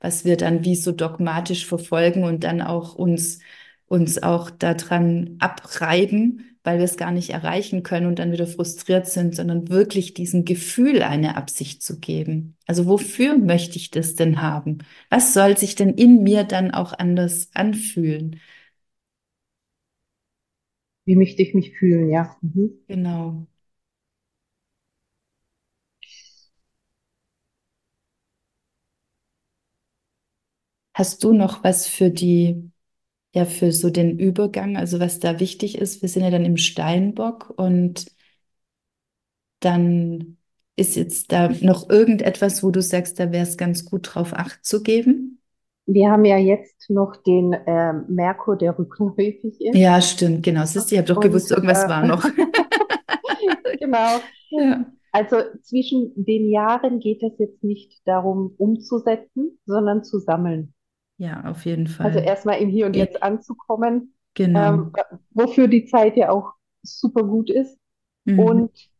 was wir dann wie so dogmatisch verfolgen und dann auch uns, uns auch daran abreiben, weil wir es gar nicht erreichen können und dann wieder frustriert sind, sondern wirklich diesem Gefühl eine Absicht zu geben. Also wofür möchte ich das denn haben? Was soll sich denn in mir dann auch anders anfühlen? Wie möchte ich mich fühlen, ja. Mhm. Genau. Hast du noch was für die, ja, für so den Übergang, also was da wichtig ist? Wir sind ja dann im Steinbock und dann ist jetzt da noch irgendetwas, wo du sagst, da wäre es ganz gut drauf Acht zu geben? Wir haben ja jetzt noch den äh, Merkur, der rückläufig ist. Ja, stimmt, genau. Siehst ich habe doch Und gewusst, irgendwas äh, war noch. genau. Ja. Also zwischen den Jahren geht es jetzt nicht darum, umzusetzen, sondern zu sammeln. Ja, auf jeden Also Fall. erstmal im Hier und Jetzt anzukommen, Genau. ähm, wofür die Zeit ja auch super gut ist. Mhm. Und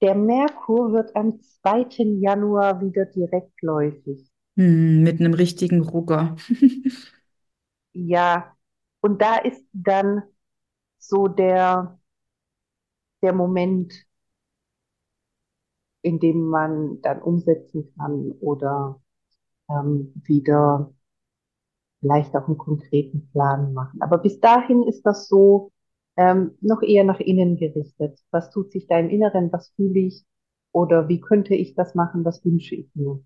der Merkur wird am zweiten Januar wieder direktläufig. Mhm. Mit einem richtigen Rucker. Ja, und da ist dann so der, der Moment, in dem man dann umsetzen kann oder ähm, wieder vielleicht auch einen konkreten Plan machen. Aber bis dahin ist das so ähm, noch eher nach innen gerichtet. Was tut sich da im Inneren? Was fühle ich? Oder wie könnte ich das machen? Was wünsche ich mir?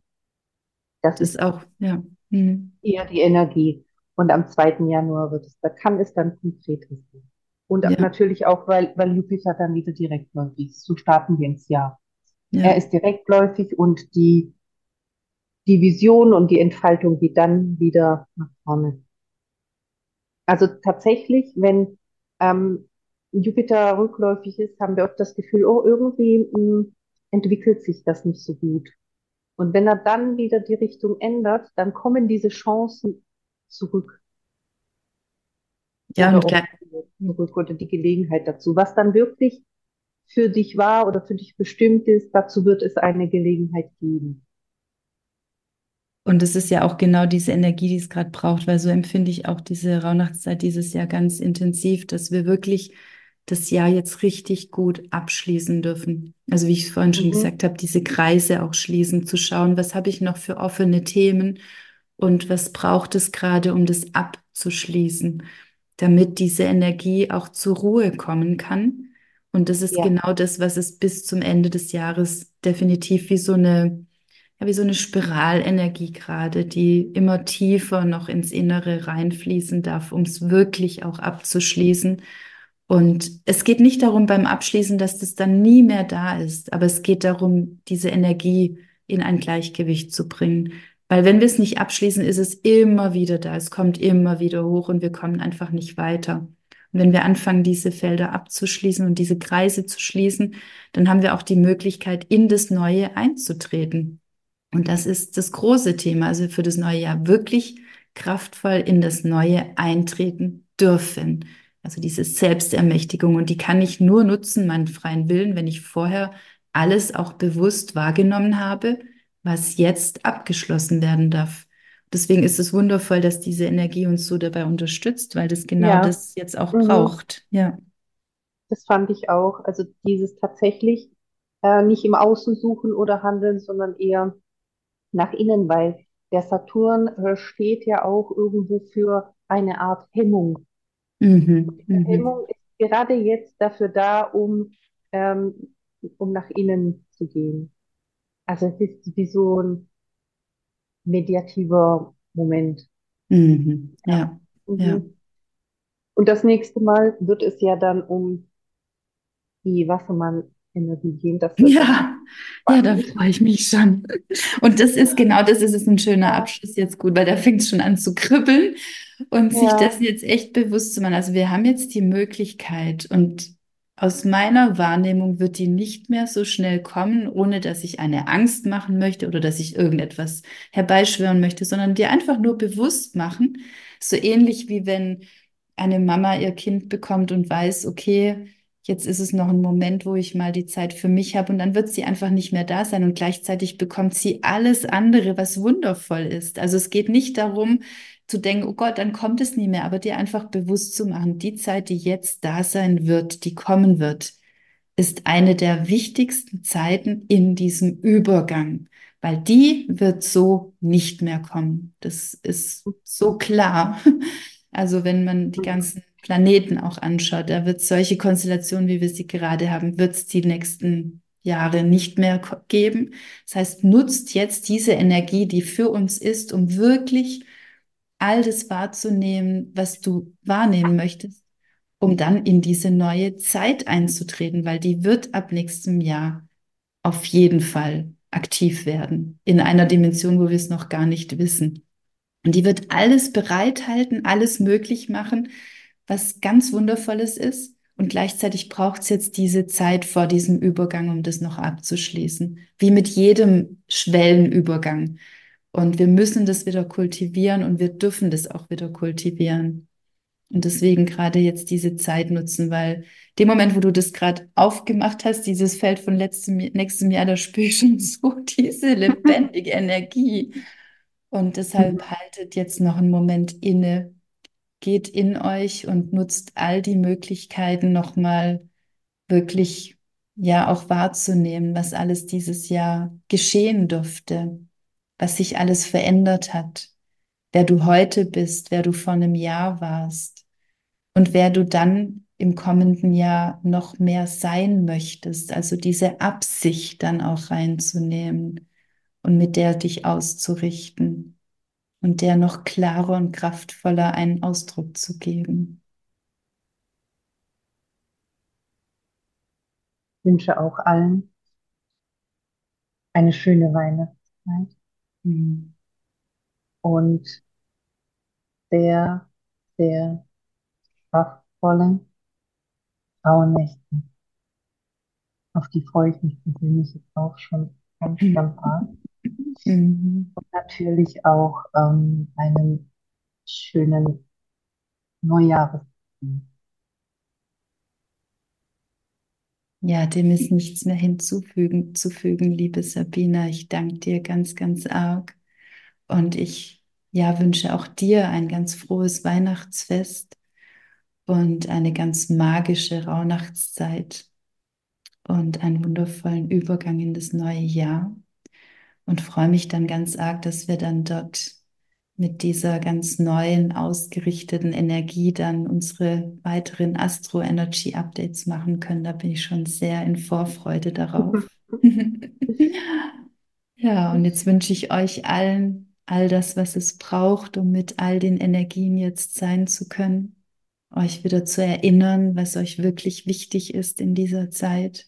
Das Das ist auch, ja. Mhm. eher die Energie. Und am zweiten Januar wird es, da kann es dann konkret werden. Und Ja, natürlich auch, weil, weil Jupiter dann wieder direktläufig ist. So starten wir ins Jahr. Er ja. ist direktläufig und die, die Vision und die Entfaltung geht dann wieder nach vorne. Also tatsächlich, wenn ähm, Jupiter rückläufig ist, haben wir oft das Gefühl, oh, irgendwie mh, entwickelt sich das nicht so gut. Und wenn er dann wieder die Richtung ändert, dann kommen diese Chancen zurück Ja, und. Optionen zurück oder die Gelegenheit dazu. Was dann wirklich für dich war oder für dich bestimmt ist, dazu wird es eine Gelegenheit geben. Und es ist ja auch genau diese Energie, die es gerade braucht, weil so empfinde ich auch diese Rauhnachtszeit dieses Jahr ganz intensiv, dass wir wirklich das Jahr jetzt richtig gut abschließen dürfen. Also wie ich vorhin schon Mhm. gesagt habe, diese Kreise auch schließen, zu schauen, was habe ich noch für offene Themen und was braucht es gerade, um das abzuschließen, damit diese Energie auch zur Ruhe kommen kann. Und das ist Ja. genau das, was es bis zum Ende des Jahres definitiv wie so eine ja, wie so eine Spiralenergie gerade, die immer tiefer noch ins Innere reinfließen darf, um es wirklich auch abzuschließen. Und es geht nicht darum beim Abschließen, dass das dann nie mehr da ist, aber es geht darum, diese Energie in ein Gleichgewicht zu bringen. Weil wenn wir es nicht abschließen, ist es immer wieder da, es kommt immer wieder hoch und wir kommen einfach nicht weiter. Und wenn wir anfangen, diese Felder abzuschließen und diese Kreise zu schließen, dann haben wir auch die Möglichkeit, in das Neue einzutreten. Und das ist das große Thema, also für das neue Jahr wirklich kraftvoll in das Neue eintreten dürfen. Also diese Selbstermächtigung. Und die kann ich nur nutzen, meinen freien Willen, wenn ich vorher alles auch bewusst wahrgenommen habe, was jetzt abgeschlossen werden darf. Deswegen ist es wundervoll, dass diese Energie uns so dabei unterstützt, weil das genau Ja. das jetzt auch Mhm. braucht. Ja. Das fand ich auch. Also dieses tatsächlich äh, nicht im Außen suchen oder handeln, sondern eher nach innen, weil der Saturn äh, steht ja auch irgendwo für eine Art Hemmung. Mhm. Diese Mhm. Hemmung ist gerade jetzt dafür da, um, ähm, um nach innen zu gehen. Also es ist wie so ein mediativer Moment. Mhm. Ja. Ja. Ja. Mhm. Und das nächste Mal wird es ja dann um die Wassermann-Energie gehen. Dann Ja, ja, da freue ich mich schon. Und das ist genau, das ist es ein schöner Ja, Abschluss jetzt gut, weil da fängt es schon an zu kribbeln und sich das ja, jetzt echt bewusst zu machen. Also wir haben jetzt die Möglichkeit und aus meiner Wahrnehmung wird die nicht mehr so schnell kommen, ohne dass ich eine Angst machen möchte oder dass ich irgendetwas herbeischwören möchte, sondern dir einfach nur bewusst machen. So ähnlich wie wenn eine Mama ihr Kind bekommt und weiß, okay, Jetzt ist es noch ein Moment, wo ich mal die Zeit für mich habe und dann wird sie einfach nicht mehr da sein und gleichzeitig bekommt sie alles andere, was wundervoll ist. Also es geht nicht darum zu denken, oh Gott, dann kommt es nie mehr, aber dir einfach bewusst zu machen, die Zeit, die jetzt da sein wird, die kommen wird, ist eine der wichtigsten Zeiten in diesem Übergang, weil die wird so nicht mehr kommen. Das ist so klar. Also wenn man die ganzen Planeten auch anschaut, da wird solche Konstellationen, wie wir sie gerade haben, wird es die nächsten Jahre nicht mehr geben. Das heißt, nutzt jetzt diese Energie, die für uns ist, um wirklich all das wahrzunehmen, was du wahrnehmen möchtest, um dann in diese neue Zeit einzutreten, weil die wird ab nächstem Jahr auf jeden Fall aktiv werden, in einer Dimension, wo wir es noch gar nicht wissen. Und die wird alles bereithalten, alles möglich machen, was ganz Wundervolles ist. Und gleichzeitig braucht es jetzt diese Zeit vor diesem Übergang, um das noch abzuschließen. Wie mit jedem Schwellenübergang. Und wir müssen das wieder kultivieren und wir dürfen das auch wieder kultivieren. Und deswegen gerade jetzt diese Zeit nutzen, weil dem Moment, wo du das gerade aufgemacht hast, dieses Feld von letztem, nächstem Jahr, da spüre ich schon so diese lebendige Energie. Und deshalb mhm. haltet jetzt noch einen Moment inne, geht in euch und nutzt all die Möglichkeiten nochmal wirklich ja auch wahrzunehmen, was alles dieses Jahr geschehen durfte, was sich alles verändert hat, wer du heute bist, wer du vor einem Jahr warst und wer du dann im kommenden Jahr noch mehr sein möchtest, also diese Absicht dann auch reinzunehmen und mit der dich auszurichten und der noch klarer und kraftvoller einen Ausdruck zu geben. Ich wünsche auch allen eine schöne Weihnachtszeit mhm. und sehr, sehr kraftvollen Frauennächten. Auf die freue ich mich persönlich jetzt auch schon ganz, arg. Mhm. Und natürlich auch ähm, einen schönen Neujahres. Ja, dem ist nichts mehr hinzufügen, zu fügen, liebe Sabina. Ich danke dir ganz, ganz arg. Und ich ja, wünsche auch dir ein ganz frohes Weihnachtsfest und eine ganz magische Rauhnachtszeit und einen wundervollen Übergang in das neue Jahr und freue mich dann ganz arg, dass wir dann dort mit dieser ganz neuen, ausgerichteten Energie dann unsere weiteren Astro Energy Updates machen können. Da bin ich schon sehr in Vorfreude darauf. ja, und jetzt wünsche ich euch allen all das, was es braucht, um mit all den Energien jetzt sein zu können. Euch wieder zu erinnern, was euch wirklich wichtig ist in dieser Zeit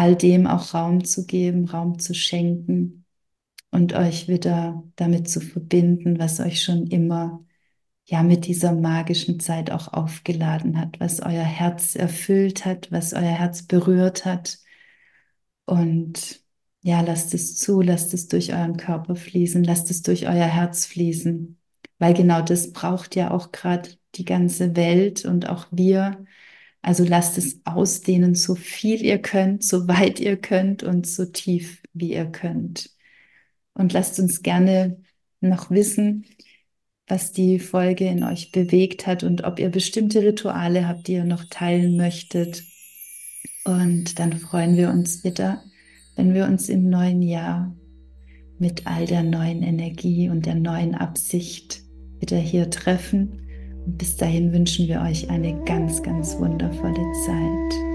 all dem auch Raum zu geben, Raum zu schenken und euch wieder damit zu verbinden, was euch schon immer ja mit dieser magischen Zeit auch aufgeladen hat, was euer Herz erfüllt hat, was euer Herz berührt hat. Und ja, lasst es zu, lasst es durch euren Körper fließen, lasst es durch euer Herz fließen, weil genau das braucht ja auch gerade die ganze Welt und auch wir, also lasst es ausdehnen, so viel ihr könnt, so weit ihr könnt und so tief wie ihr könnt. Und lasst uns gerne noch wissen, was die Folge in euch bewegt hat und ob ihr bestimmte Rituale habt, die ihr noch teilen möchtet. Und dann freuen wir uns wieder, wenn wir uns im neuen Jahr mit all der neuen Energie und der neuen Absicht wieder hier treffen bis dahin wünschen wir euch eine ganz, ganz wundervolle Zeit.